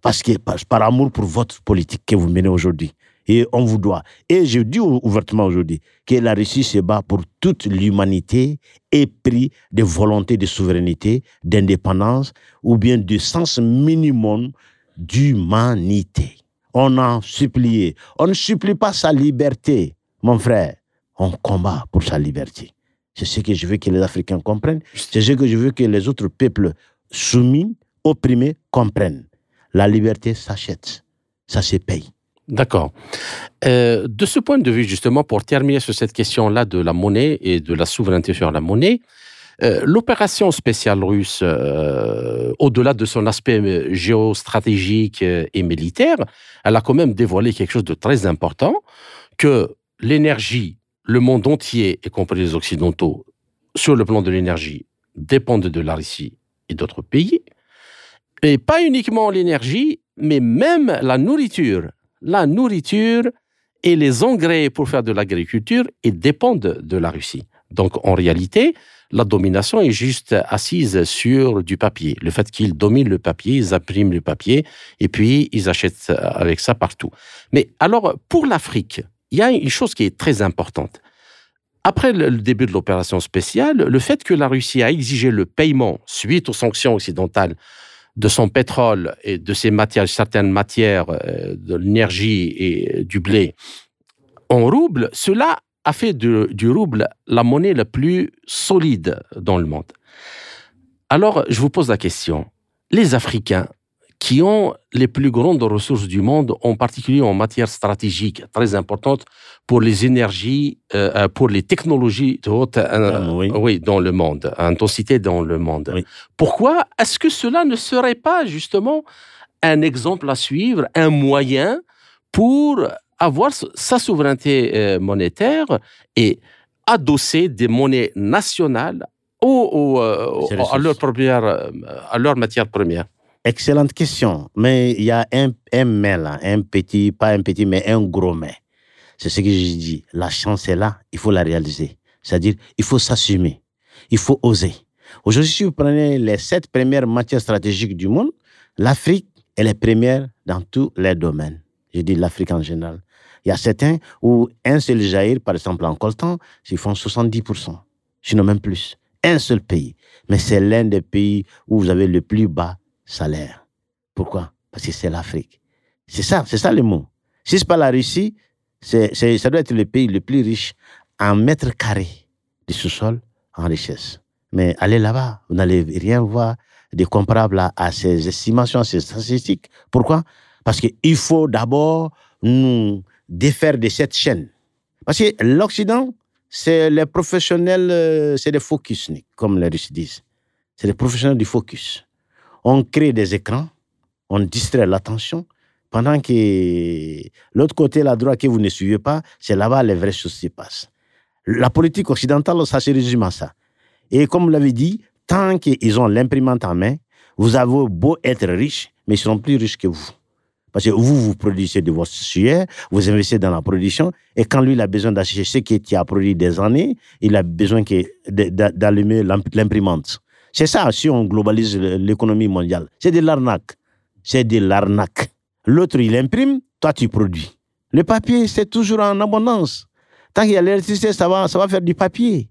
parce que par, amour pour votre politique que vous menez aujourd'hui. Et on vous doit. Et je dis ouvertement aujourd'hui que la Russie se bat pour toute l'humanité épris de volonté de souveraineté, d'indépendance ou bien du sens minimum d'humanité. On a supplié. On ne supplie pas sa liberté, mon frère. On combat pour sa liberté. C'est ce que je veux que les Africains comprennent. C'est ce que je veux que les autres peuples soumis, opprimés, comprennent la liberté s'achète, ça se paye. D'accord. Euh, de ce point de vue, justement, pour terminer sur cette question-là de la monnaie et de la souveraineté sur la monnaie, euh, l'opération spéciale russe, euh, au-delà de son aspect géostratégique et militaire, elle a quand même dévoilé quelque chose de très important, que l'énergie le monde entier, y compris les Occidentaux, sur le plan de l'énergie, dépendent de la Russie et d'autres pays. Et pas uniquement l'énergie, mais même la nourriture. La nourriture et les engrais pour faire de l'agriculture, dépendent de la Russie. Donc en réalité, la domination est juste assise sur du papier. Le fait qu'ils dominent le papier, ils impriment le papier et puis ils achètent avec ça partout. Mais alors, pour l'Afrique, il y a une chose qui est très importante. Après le début de l'opération spéciale, le fait que la Russie a exigé le paiement suite aux sanctions occidentales de son pétrole et de ses matières, certaines matières, euh, de l'énergie et du blé en rouble, cela a fait du rouble la monnaie la plus solide dans le monde. Alors, je vous pose la question. Les Africains, qui ont les plus grandes ressources du monde, en particulier en matière stratégique, très importante pour les énergies, euh, euh, pour les technologies de haute euh, oui. dans le monde, intensité dans le monde. Pourquoi est-ce que cela ne serait pas justement un exemple à suivre, un moyen pour avoir sa souveraineté monétaire et adosser des monnaies nationales au, à, leur première, à leur matière première? Excellente question. Mais il y a un, un mais là, un petit, pas un petit, mais un gros mais. C'est ce que j'ai dit. La chance est là, il faut la réaliser. C'est-à-dire, il faut s'assumer. Il faut oser. Aujourd'hui, si vous prenez les sept premières matières stratégiques du monde, l'Afrique, est première dans tous les domaines. Je dis l'Afrique en général. Il y a certains où un seul jaillir, par exemple en coltan, ils font 70%, sinon même plus. Un seul pays. Mais c'est l'un des pays où vous avez le plus bas salaire. Pourquoi? Parce que c'est l'Afrique. C'est ça, c'est ça le mot. Si ce n'est pas la Russie, ça doit être le pays le plus riche en mètres carrés de sous-sol en richesse. Mais allez là-bas, vous n'allez rien voir de comparable à, ces estimations, à ces statistiques. Pourquoi? Parce qu'il faut d'abord nous défaire de cette chaîne. Parce que l'Occident, c'est les professionnels, euh, c'est des focus, comme les Russes disent. C'est des professionnels du focus on crée des écrans, on distrait l'attention, pendant que l'autre côté, la droite que vous ne suivez pas, c'est là-bas les vraies choses se passent. La politique occidentale, ça se résume à ça. Et comme vous l'avez dit, tant qu'ils ont l'imprimante en main, vous avez beau être riche, mais ils sont plus riches que vous. Parce que vous, vous produisez de votre sueur, vous investissez dans la production, et quand lui, il a besoin d'acheter ce qui a produit des années, il a besoin d'allumer l'imprimante. C'est ça si on globalise l'économie mondiale. C'est de l'arnaque. C'est de l'arnaque. L'autre, il imprime, toi, tu produis. Le papier, c'est toujours en abondance. Tant qu'il y a l'électricité, ça va, faire du papier.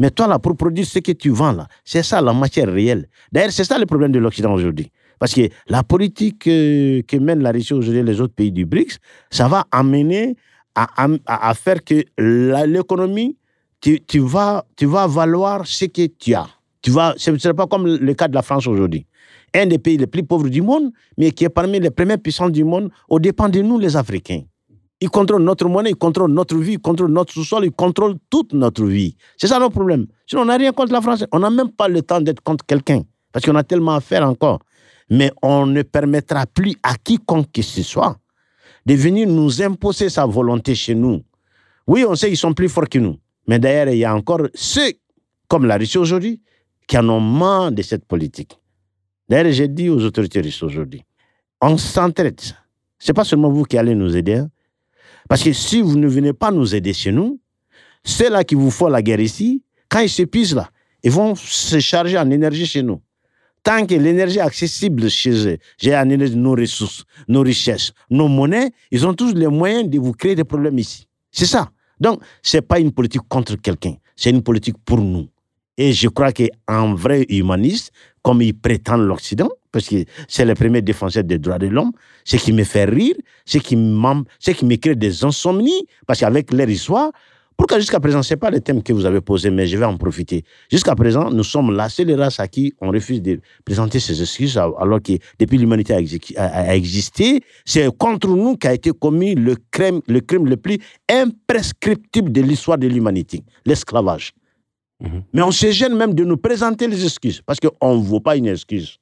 Mais toi, là, pour produire ce que tu vends, là, c'est ça la matière réelle. D'ailleurs, c'est ça le problème de l'Occident aujourd'hui. Parce que la politique euh, que mène la Russie aujourd'hui les autres pays du BRICS, ça va amener à, faire que l'économie, vas, tu vas valoir ce que tu as. Tu vois, ce ne serait pas comme le cas de la France aujourd'hui. Un des pays les plus pauvres du monde, mais qui est parmi les premières puissances du monde, au dépend de nous, les Africains. Ils contrôlent notre monnaie, ils contrôlent notre vie, ils contrôlent notre sous-sol, ils contrôlent toute notre vie. C'est ça notre problème. Sinon, on n'a rien contre la France. On n'a même pas le temps d'être contre quelqu'un, parce qu'on a tellement à faire encore. Mais on ne permettra plus à quiconque que ce soit de venir nous imposer sa volonté chez nous. Oui, on sait qu'ils sont plus forts que nous. Mais d'ailleurs, il y a encore ceux, comme la Russie aujourd'hui, qui en ont marre de cette politique. D'ailleurs, j'ai dit aux autorités russes aujourd'hui, on s'entraide. Ce n'est pas seulement vous qui allez nous aider. Hein. Parce que si vous ne venez pas nous aider chez nous, ceux-là qui vous font la guerre ici, quand ils s'épuisent là, ils vont se charger en énergie chez nous. Tant que l'énergie est accessible chez eux, j'ai en nos ressources, nos richesses, nos monnaies, ils ont tous les moyens de vous créer des problèmes ici. C'est ça. Donc, ce n'est pas une politique contre quelqu'un, c'est une politique pour nous. Et je crois qu'un vrai humaniste, comme il prétend l'Occident, parce que c'est le premier défenseur des droits de l'homme, ce qui me fait rire, ce qui, ce qui me crée des insomnies, parce qu'avec leur histoire, pourquoi jusqu'à présent, ce n'est pas le thème que vous avez posé, mais je vais en profiter. Jusqu'à présent, nous sommes la seule race à qui on refuse de présenter ces excuses, alors que depuis l'humanité a, existé, c'est contre nous qu'a été commis le crime le plus imprescriptible de l'histoire de l'humanité, l'esclavage. Mhm. Mais on se gêne même de nous présenter les excuses, parce qu'on ne vaut pas une excuse.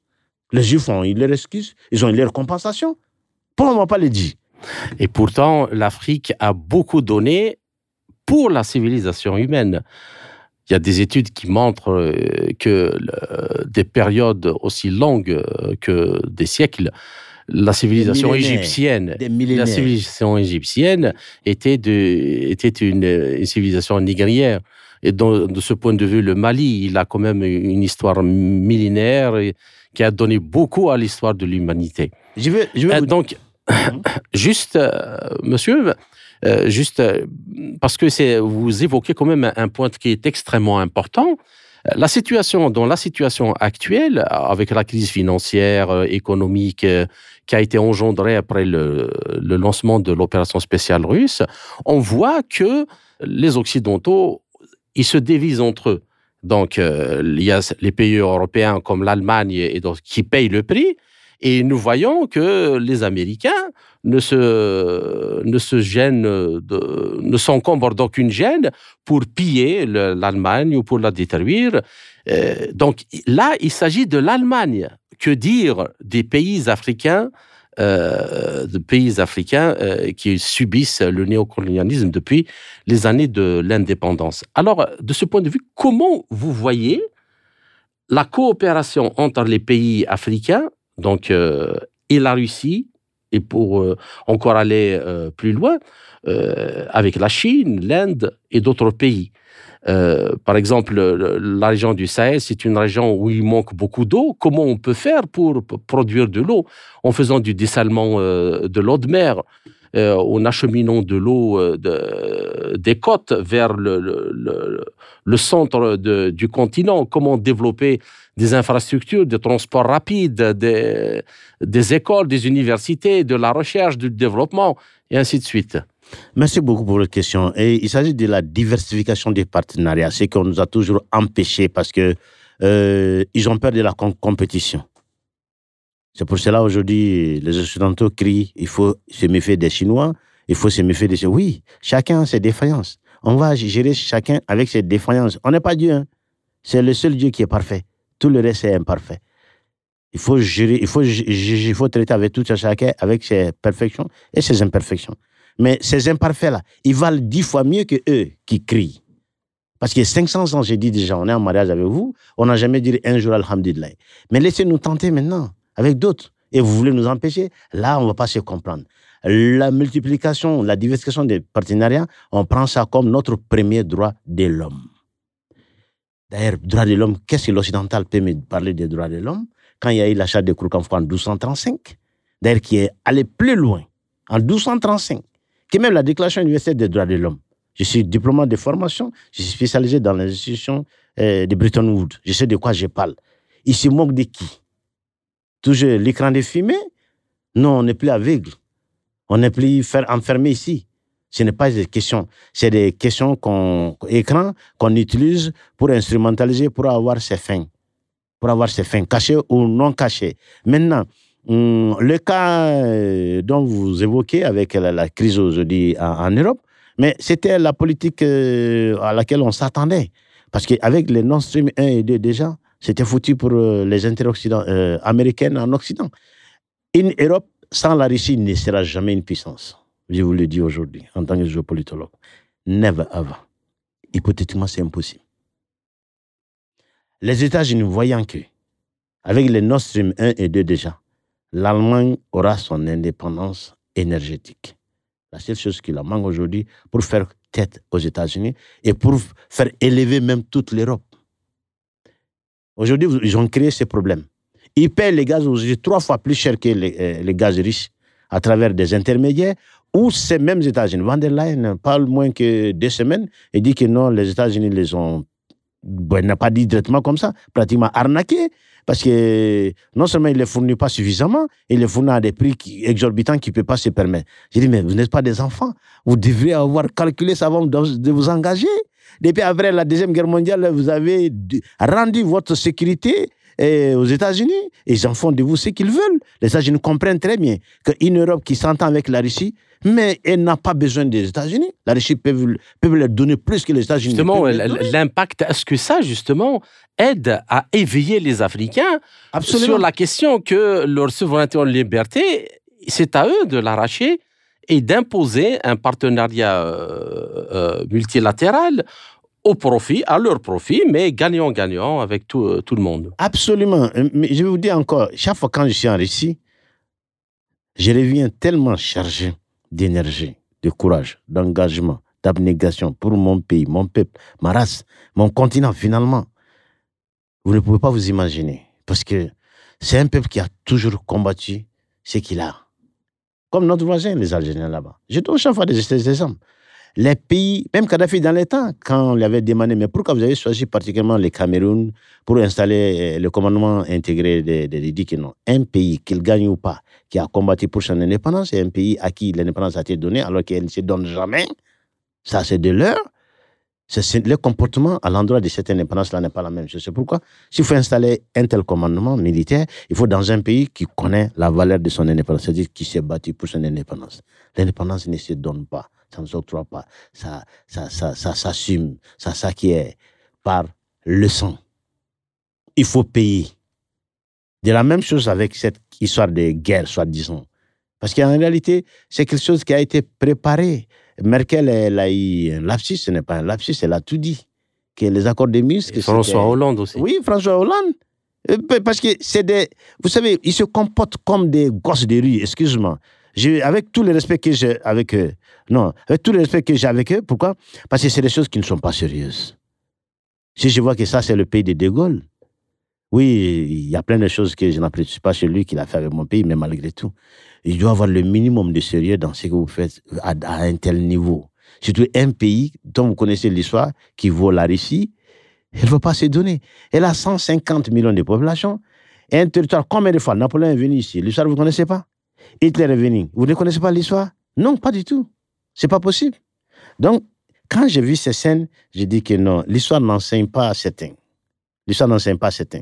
Les Juifs ont eu leur excuse, ils ont eu leur compensation. Pourquoi on ne va pas le dire? Et pourtant, l'Afrique a beaucoup donné pour la civilisation humaine. Il y a des études qui montrent euh, que des périodes aussi longues que des siècles, la civilisation égyptienne, la civilisation égyptienne était, de, était une, civilisation négrière. Et de ce point de vue, le Mali, il a quand même une histoire millénaire qui a donné beaucoup à l'histoire de l'humanité. Je veux, je veux euh, Donc, juste, euh, monsieur, euh, juste parce que c'est, vous évoquez quand même un point qui est extrêmement important. La situation, dans la situation actuelle, avec la crise financière, économique qui a été engendrée après le, le lancement de l'opération spéciale russe, on voit que les Occidentaux, ils se dévisent entre eux. Donc, euh, il y a les pays européens comme l'Allemagne et qui payent le prix. Et nous voyons que les Américains ne se, ne se gênent, de, ne s'encombrent d'aucune gêne pour piller l'Allemagne ou pour la détruire. Euh, donc là, il s'agit de l'Allemagne. Que dire des pays africains de pays africains euh, qui subissent le néocolonialisme depuis les années de l'indépendance. Alors, de ce point de vue, comment vous voyez la coopération entre les pays africains, donc euh, et la Russie, et pour encore aller plus loin, avec la Chine, l'Inde et d'autres pays? Euh, par exemple, la région du Sahel, c'est une région où il manque beaucoup d'eau. Comment on peut faire pour produire de l'eau? En faisant du dessalement euh, de l'eau de mer, euh, en acheminant de l'eau des côtes vers le, centre du continent. Comment développer des infrastructures de transport rapide, des, des écoles, des universités, de la recherche, du développement, et ainsi de suite. Merci beaucoup pour votre question. Et il s'agit de la diversification des partenariats, ce qu'on nous a toujours empêché parce que euh, ils ont peur de la compétition. C'est pour cela aujourd'hui les Occidentaux crient il faut se méfier des Chinois, il faut se méfier des Oui, chacun a ses défaillances. On va gérer chacun avec ses défaillances. On n'est pas Dieu. Hein. C'est le seul Dieu qui est parfait. Tout le reste est imparfait. Il faut gérer, il faut, il faut traiter avec tout chacun avec ses perfections et ses imperfections. Mais ces imparfaits-là, ils valent dix fois mieux que eux qui crient. Parce que 500 ans, j'ai dit déjà, on est en mariage avec vous, on n'a jamais dit un jour Alhamdulillah. Mais laissez-nous tenter maintenant avec d'autres. Et vous voulez nous empêcher? Là, on ne va pas se comprendre. La multiplication, la diversification des partenariats, on prend ça comme notre premier droit de l'homme. D'ailleurs, droit de l'homme, qu'est-ce que l'occidental peut me parler des droits de l'homme? Quand il y a eu l'achat de Kourkanfou en 1235, d'ailleurs, qui est allé plus loin, en 1235, qui même la Déclaration universelle des droits de l'homme. Je suis diplômé de formation, je suis spécialisé dans l'institution euh, de Bretton Woods. Je sais de quoi je parle. Il se moque de qui? Toujours l'écran de fumée Non, on n'est plus aveugle. On n'est plus enfermé ici. Ce n'est pas des questions. C'est des questions qu'on, écran qu'on utilise pour instrumentaliser, pour avoir ses fins. Pour avoir ses fins, cachées ou non cachées. Maintenant, le cas euh, dont vous évoquez avec la, crise aujourd'hui en, Europe, mais c'était la politique euh, à laquelle on s'attendait. Parce qu'avec les non Stream 1 et 2 déjà, c'était foutu pour euh, les intérêts américains en Occident. Une Europe sans la Russie ne sera jamais une puissance. Je vous le dis aujourd'hui, en tant que géopolitologue. Never ever. Hypothétiquement, c'est impossible. Les États-Unis, voyant que, avec les Nord Stream 1 et 2 déjà, l'Allemagne aura son indépendance énergétique. La seule chose qui la manque aujourd'hui pour faire tête aux États-Unis et pour faire élever même toute l'Europe. Aujourd'hui, ils ont créé ce problème. Ils paient les gaz aujourd'hui trois fois plus cher que les, euh, gaz riches à travers des intermédiaires ou ces mêmes États-Unis. Van der Leyen parle moins que deux semaines et dit que non, les États-Unis les ont, bon, n'a pas dit directement comme ça, pratiquement arnaqués parce que non seulement il ne les fournit pas suffisamment, il les fournit à des prix exorbitants qu'il ne peut pas se permettre. J'ai dit, mais vous n'êtes pas des enfants. Vous devriez avoir calculé ça avant de vous engager. Depuis après la Deuxième Guerre mondiale, vous avez rendu votre sécurité eh, aux États-Unis. Et ils en font de vous ce qu'ils veulent. Les États-Unis comprennent très bien qu'une Europe qui s'entend avec la Russie, mais elle n'a pas besoin des États-Unis. La Russie peut, peut leur donner plus que les États-Unis. Justement, l'impact, est-ce que ça, justement, aide à éveiller les Africains sur la question que leur souveraineté en liberté, c'est à eux de l'arracher et d'imposer un partenariat euh, euh, multilatéral au profit, à leur profit, mais gagnant-gagnant avec tout, euh, le monde. Absolument. Mais je vais vous dire encore, chaque fois quand je suis en Russie, je reviens tellement chargé d'énergie, de courage, d'engagement, d'abnégation pour mon pays, mon peuple, ma race, mon continent finalement. Vous ne pouvez pas vous imaginer. Parce que c'est un peuple qui a toujours combattu ce qu'il a. Comme notre voisin, les Algériens là-bas. Je donne chaque fois des, exemples. Les pays, même Kadhafi dans les temps, quand on lui avait demandé, mais pourquoi vous avez choisi particulièrement le Cameroun pour installer euh, le commandement intégré des de, que non. Un pays, qu'il gagne ou pas, qui a combattu pour son indépendance, et un pays à qui l'indépendance a été donnée alors qu'elle ne se donne jamais, ça c'est de l'heure le comportement à l'endroit de cette indépendance-là n'est pas la même. C'est pourquoi, s'il faut installer un tel commandement militaire, il faut dans un pays qui connaît la valeur de son indépendance, c'est-à-dire qui s'est battu pour son indépendance. L'indépendance ne se donne pas, ça ne s'octroie pas, ça, ça, ça, ça s'assume, ça s'acquiert par le sang. Il faut payer. De la même chose avec cette histoire de guerre, soi-disant. Parce qu'en réalité, c'est quelque chose qui a été préparé Merkel, elle a eu un lapsus, ce n'est pas un lapsus, elle a tout dit. Que les accords de Minsk. François Hollande aussi. Oui, François Hollande. Euh, parce que c'est des. Vous savez, ils se comportent comme des gosses de rue, excuse-moi. Avec tout le respect que j'ai avec eux. Non, avec tout le respect que j'ai avec eux, pourquoi? Parce que c'est des choses qui ne sont pas sérieuses. Si je vois que ça, c'est le pays de De Gaulle, oui, il y a plein de choses que je n'apprécie pas chez lui qu'il a fait avec mon pays, mais malgré tout, il doit avoir le minimum de sérieux dans ce que vous faites à, un tel niveau. Surtout un pays dont vous connaissez l'histoire, qui vaut la Russie, elle ne va pas se donner. Elle a 150 millions de population, et un territoire. Combien de fois Napoléon est venu ici? L'histoire, vous ne connaissez pas? Hitler est venu. Vous ne connaissez pas l'histoire? Non, pas du tout. C'est pas possible. Donc, quand j'ai vu ces scènes, j'ai dit que non, l'histoire n'enseigne pas à certains. L'histoire n'enseigne pas à certains.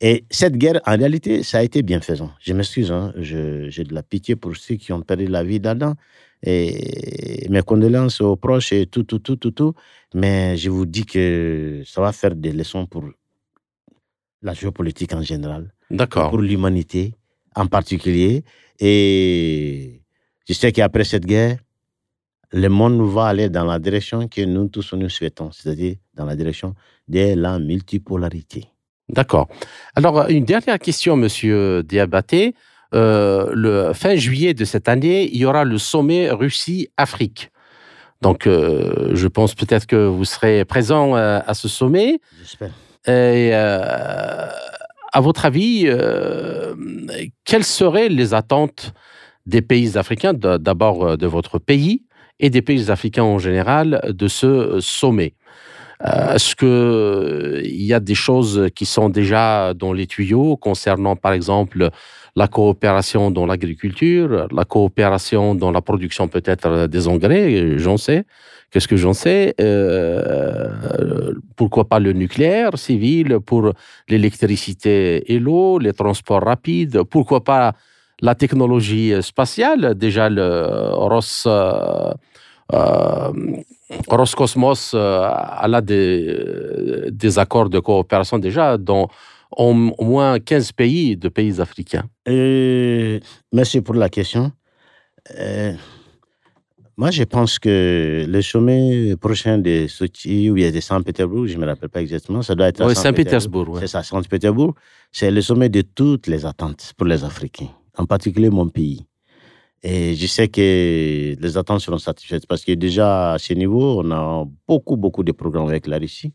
Et cette guerre, en réalité, ça a été bienfaisant. Je m'excuse, hein, j'ai de la pitié pour ceux qui ont perdu la vie là-dedans. Et mes condoléances aux proches et tout, tout, tout, tout, tout. Mais je vous dis que ça va faire des leçons pour la géopolitique en général. D'accord. Pour l'humanité en particulier. Et je sais qu'après cette guerre, le monde va aller dans la direction que nous tous nous souhaitons, c'est-à-dire dans la direction de la multipolarité. D'accord. Alors, une dernière question, Monsieur Diabaté. Euh, le fin juillet de cette année, il y aura le sommet Russie-Afrique. Donc, euh, je pense peut-être que vous serez présent euh, à ce sommet. J'espère. Et à votre avis, quelles seraient les attentes des pays africains, d'abord de votre pays et des pays africains en général, de ce sommet? Est-ce qu'il euh, y a des choses qui sont déjà dans les tuyaux concernant, par exemple, la coopération dans l'agriculture, la coopération dans la production peut-être des engrais, j'en sais. Qu'est-ce que j'en sais euh, Pourquoi pas le nucléaire civil pour l'électricité et l'eau, les transports rapides Pourquoi pas la technologie spatiale Déjà, le Ross, Roscosmos euh, a des, des accords de coopération déjà dans au moins 15 pays de pays africains. Euh, merci pour la question. Euh, moi, je pense que le sommet prochain de Sochi ou de Saint-Pétersbourg, je ne me rappelle pas exactement, ça doit être à Saint-Pétersbourg. c'est ça, Saint-Pétersbourg. C'est le sommet de toutes les attentes pour les Africains, en particulier mon pays. Et je sais que les attentes seront satisfaites parce que déjà à ce niveau, on a beaucoup, beaucoup de programmes avec la Russie.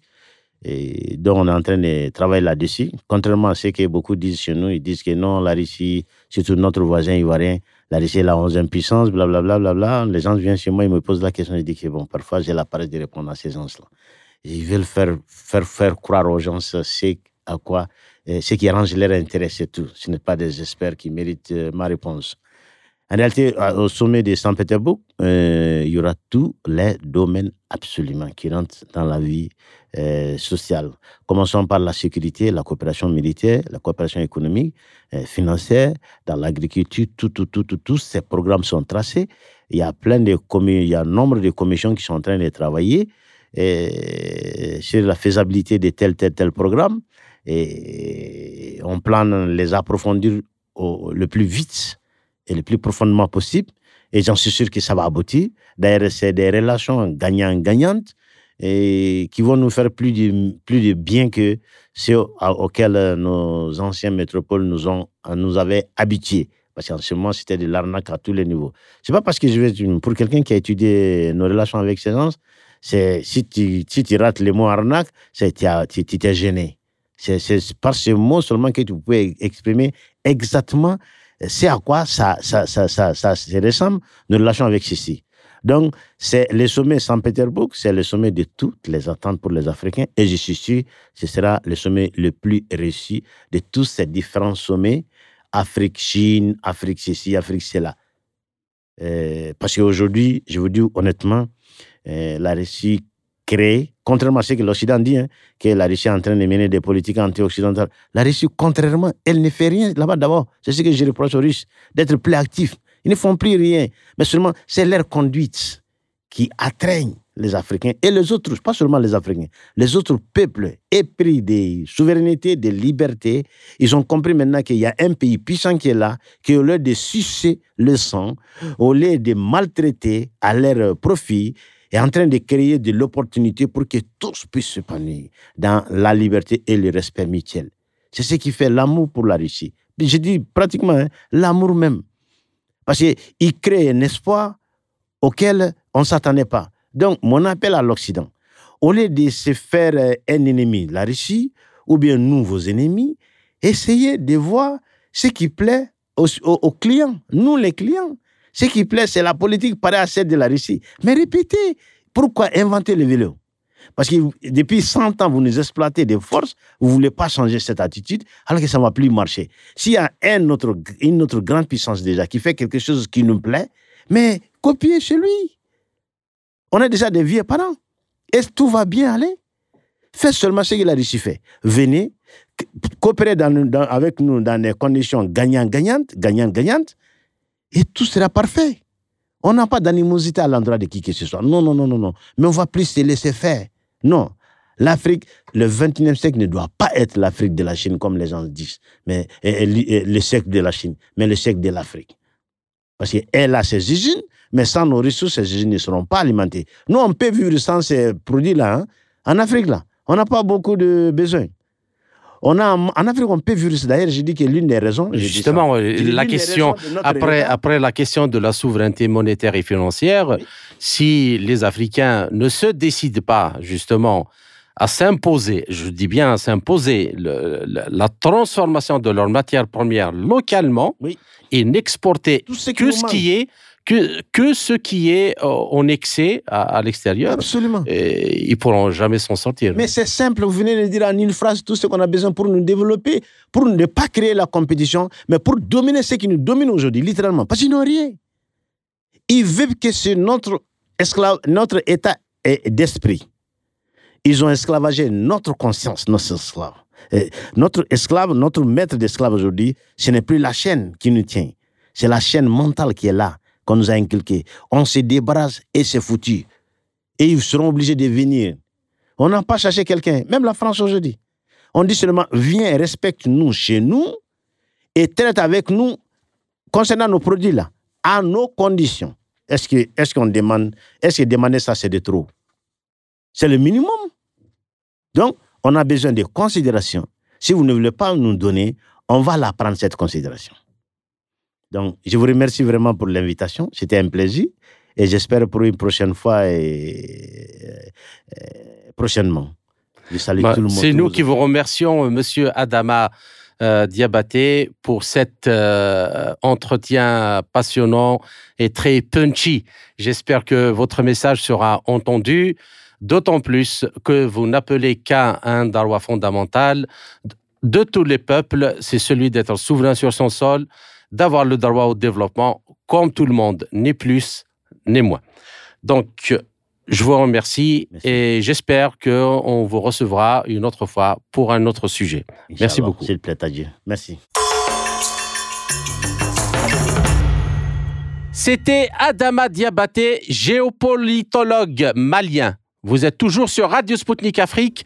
Et donc, on est en train de travailler là-dessus. Contrairement à ce que beaucoup disent chez nous, ils disent que non, la Russie, surtout notre voisin ivoirien, la Russie est la 11e puissance, blablabla. Bla, bla, bla. Les gens viennent chez moi, ils me posent la question, je dis que bon, parfois j'ai la paresse de répondre à ces gens-là. Ils veulent faire, faire, faire croire aux gens ce, à quoi, ce qui arrange leur intérêt, c'est tout. Ce n'est pas des experts qui méritent euh, ma réponse. En réalité, au sommet de Saint-Pétersbourg, euh, il y aura tous les domaines absolument qui rentrent dans la vie euh, sociale. Commençons par la sécurité, la coopération militaire, la coopération économique, euh, financière, dans l'agriculture, tout, tout, tout, tout, tous ces programmes sont tracés. Il y a plein de il y a un nombre de commissions qui sont en train de travailler sur la faisabilité de tel, tel, tel programme. Et on plane les approfondir le plus vite le plus profondément possible. Et j'en suis sûr que ça va aboutir. D'ailleurs, c'est des relations gagnant-gagnantes qui vont nous faire plus de, plus de bien que ceux auxquels nos anciennes métropoles nous, ont, nous avaient habitués. Parce qu'en ce moment, c'était de l'arnaque à tous les niveaux. C'est pas parce que je vais. Pour quelqu'un qui a étudié nos relations avec ces gens, c'est, si, tu, si tu rates le mot arnaque, c'est, tu t'es gêné. C'est, par ce mot seulement que tu peux exprimer exactement c'est à quoi ça, ça, ça, ça, ressemble nos relations avec ceci. Donc, c'est le sommet Saint-Pétersbourg, c'est le sommet de toutes les attentes pour les Africains. Et je suis sûr ce sera le sommet le plus réussi de tous ces différents sommets. Afrique-Chine, Afrique ceci, Afrique cela. Euh, parce qu'aujourd'hui, je vous dis honnêtement, euh, la Russie crée, contrairement à ce que l'Occident dit, hein, que la Russie est en train de mener des politiques anti-occidentales, la Russie, contrairement, elle ne fait rien là-bas d'abord. C'est ce que je reproche aux Russes, d'être plus actifs. Ils ne font plus rien, mais seulement c'est leur conduite qui attreigne les Africains et les autres, pas seulement les Africains, les autres peuples épris des souverainetés, des libertés. Ils ont compris maintenant qu'il y a un pays puissant qui est là, qui au lieu de sucer le sang, au lieu de maltraiter à leur profit, est en train de créer de l'opportunité pour que tous puissent se s'épanouir dans la liberté et le respect mutuel. C'est ce qui fait l'amour pour la Russie. Je dis pratiquement hein, l'amour même. Parce qu'il crée un espoir auquel on ne s'attendait pas. Donc, mon appel à l'Occident, au lieu de se faire euh, un ennemi, la Russie, ou bien nous, vos ennemis, essayez de voir ce qui plaît aux, clients, nous les clients. Ce qui plaît, c'est la politique pareille à celle de la Russie. Mais répétez, pourquoi inventer le vélo? Parce que depuis 100 ans, vous nous exploitez des forces, vous ne voulez pas changer cette attitude, alors que ça ne va plus marcher. S'il y a un autre, une autre grande puissance déjà qui fait quelque chose qui nous plaît, mais copiez chez lui. On a déjà des vieux parents. Et tout va bien aller? Faites seulement ce que la Russie fait. Venez, coopérez avec nous dans des conditions gagnant-gagnantes, gagnant-gagnantes, et tout sera parfait. On n'a pas d'animosité à l'endroit de qui que ce soit. Non, non, non, non, non. Mais on va plus se laisser faire. Non. L'Afrique, le 21e siècle ne doit pas être l'Afrique de la Chine, comme les gens disent, mais le siècle de la Chine, mais le siècle de l'Afrique. Parce qu'elle a ses usines, mais sans nos ressources, ces usines ne seront pas alimentées. Nous, on peut vivre sans ces produits-là. Hein. En Afrique, là, on n'a pas beaucoup de besoins. On a, en Afrique, on peut vivre. D'ailleurs, j'ai dit que l'une des raisons. Justement, la question, après, après la question de la souveraineté monétaire et financière, si les Africains ne se décident pas, justement, à s'imposer, je dis bien à s'imposer, la transformation de leurs matières premières localement et n'exporter que ce qui est que, que ce qui est euh, en excès à, l'extérieur. Absolument. Et ils pourront jamais s'en sortir. Mais c'est simple, vous venez de dire en une phrase tout ce qu'on a besoin pour nous développer, pour ne pas créer la compétition, mais pour dominer ce qui nous domine aujourd'hui, littéralement. Parce qu'ils n'ont rien. Ils veulent que c'est notre, esclave, notre état d'esprit. Ils ont esclavagé notre conscience, notre esclave. notre esclave, notre maître d'esclave aujourd'hui, ce n'est plus la chaîne qui nous tient. C'est la chaîne mentale qui est là qu'on nous a inculqué. On se débarrasse et c'est foutu. Et ils seront obligés de venir. On n'a pas cherché quelqu'un, même la France aujourd'hui. On dit seulement, viens respecte-nous chez nous et traite avec nous concernant nos produits là, à nos conditions. Est-ce qu'on est demande, est-ce que demander ça c'est de trop? C'est le minimum. Donc, on a besoin de considération. Si vous ne voulez pas nous donner, on va la prendre cette considération. Donc, je vous remercie vraiment pour l'invitation. C'était un plaisir. Et j'espère pour une prochaine fois et, prochainement. Je salue bah, tout le monde. C'est nous qui vous remercions, euh, Monsieur Adama euh, Diabaté, pour cet euh, entretien passionnant et très punchy. J'espère que votre message sera entendu, d'autant plus que vous n'appelez qu'à un droit fondamental de tous les peuples, c'est celui d'être souverain sur son sol, d'avoir le droit au développement comme tout le monde, ni plus ni moins. Donc, je vous remercie et j'espère qu'on vous recevra une autre fois pour un autre sujet. Merci beaucoup. S'il plaît Dieu. Merci. C'était Adama Diabaté, géopolitologue malien. Vous êtes toujours sur Radio Sputnik Afrique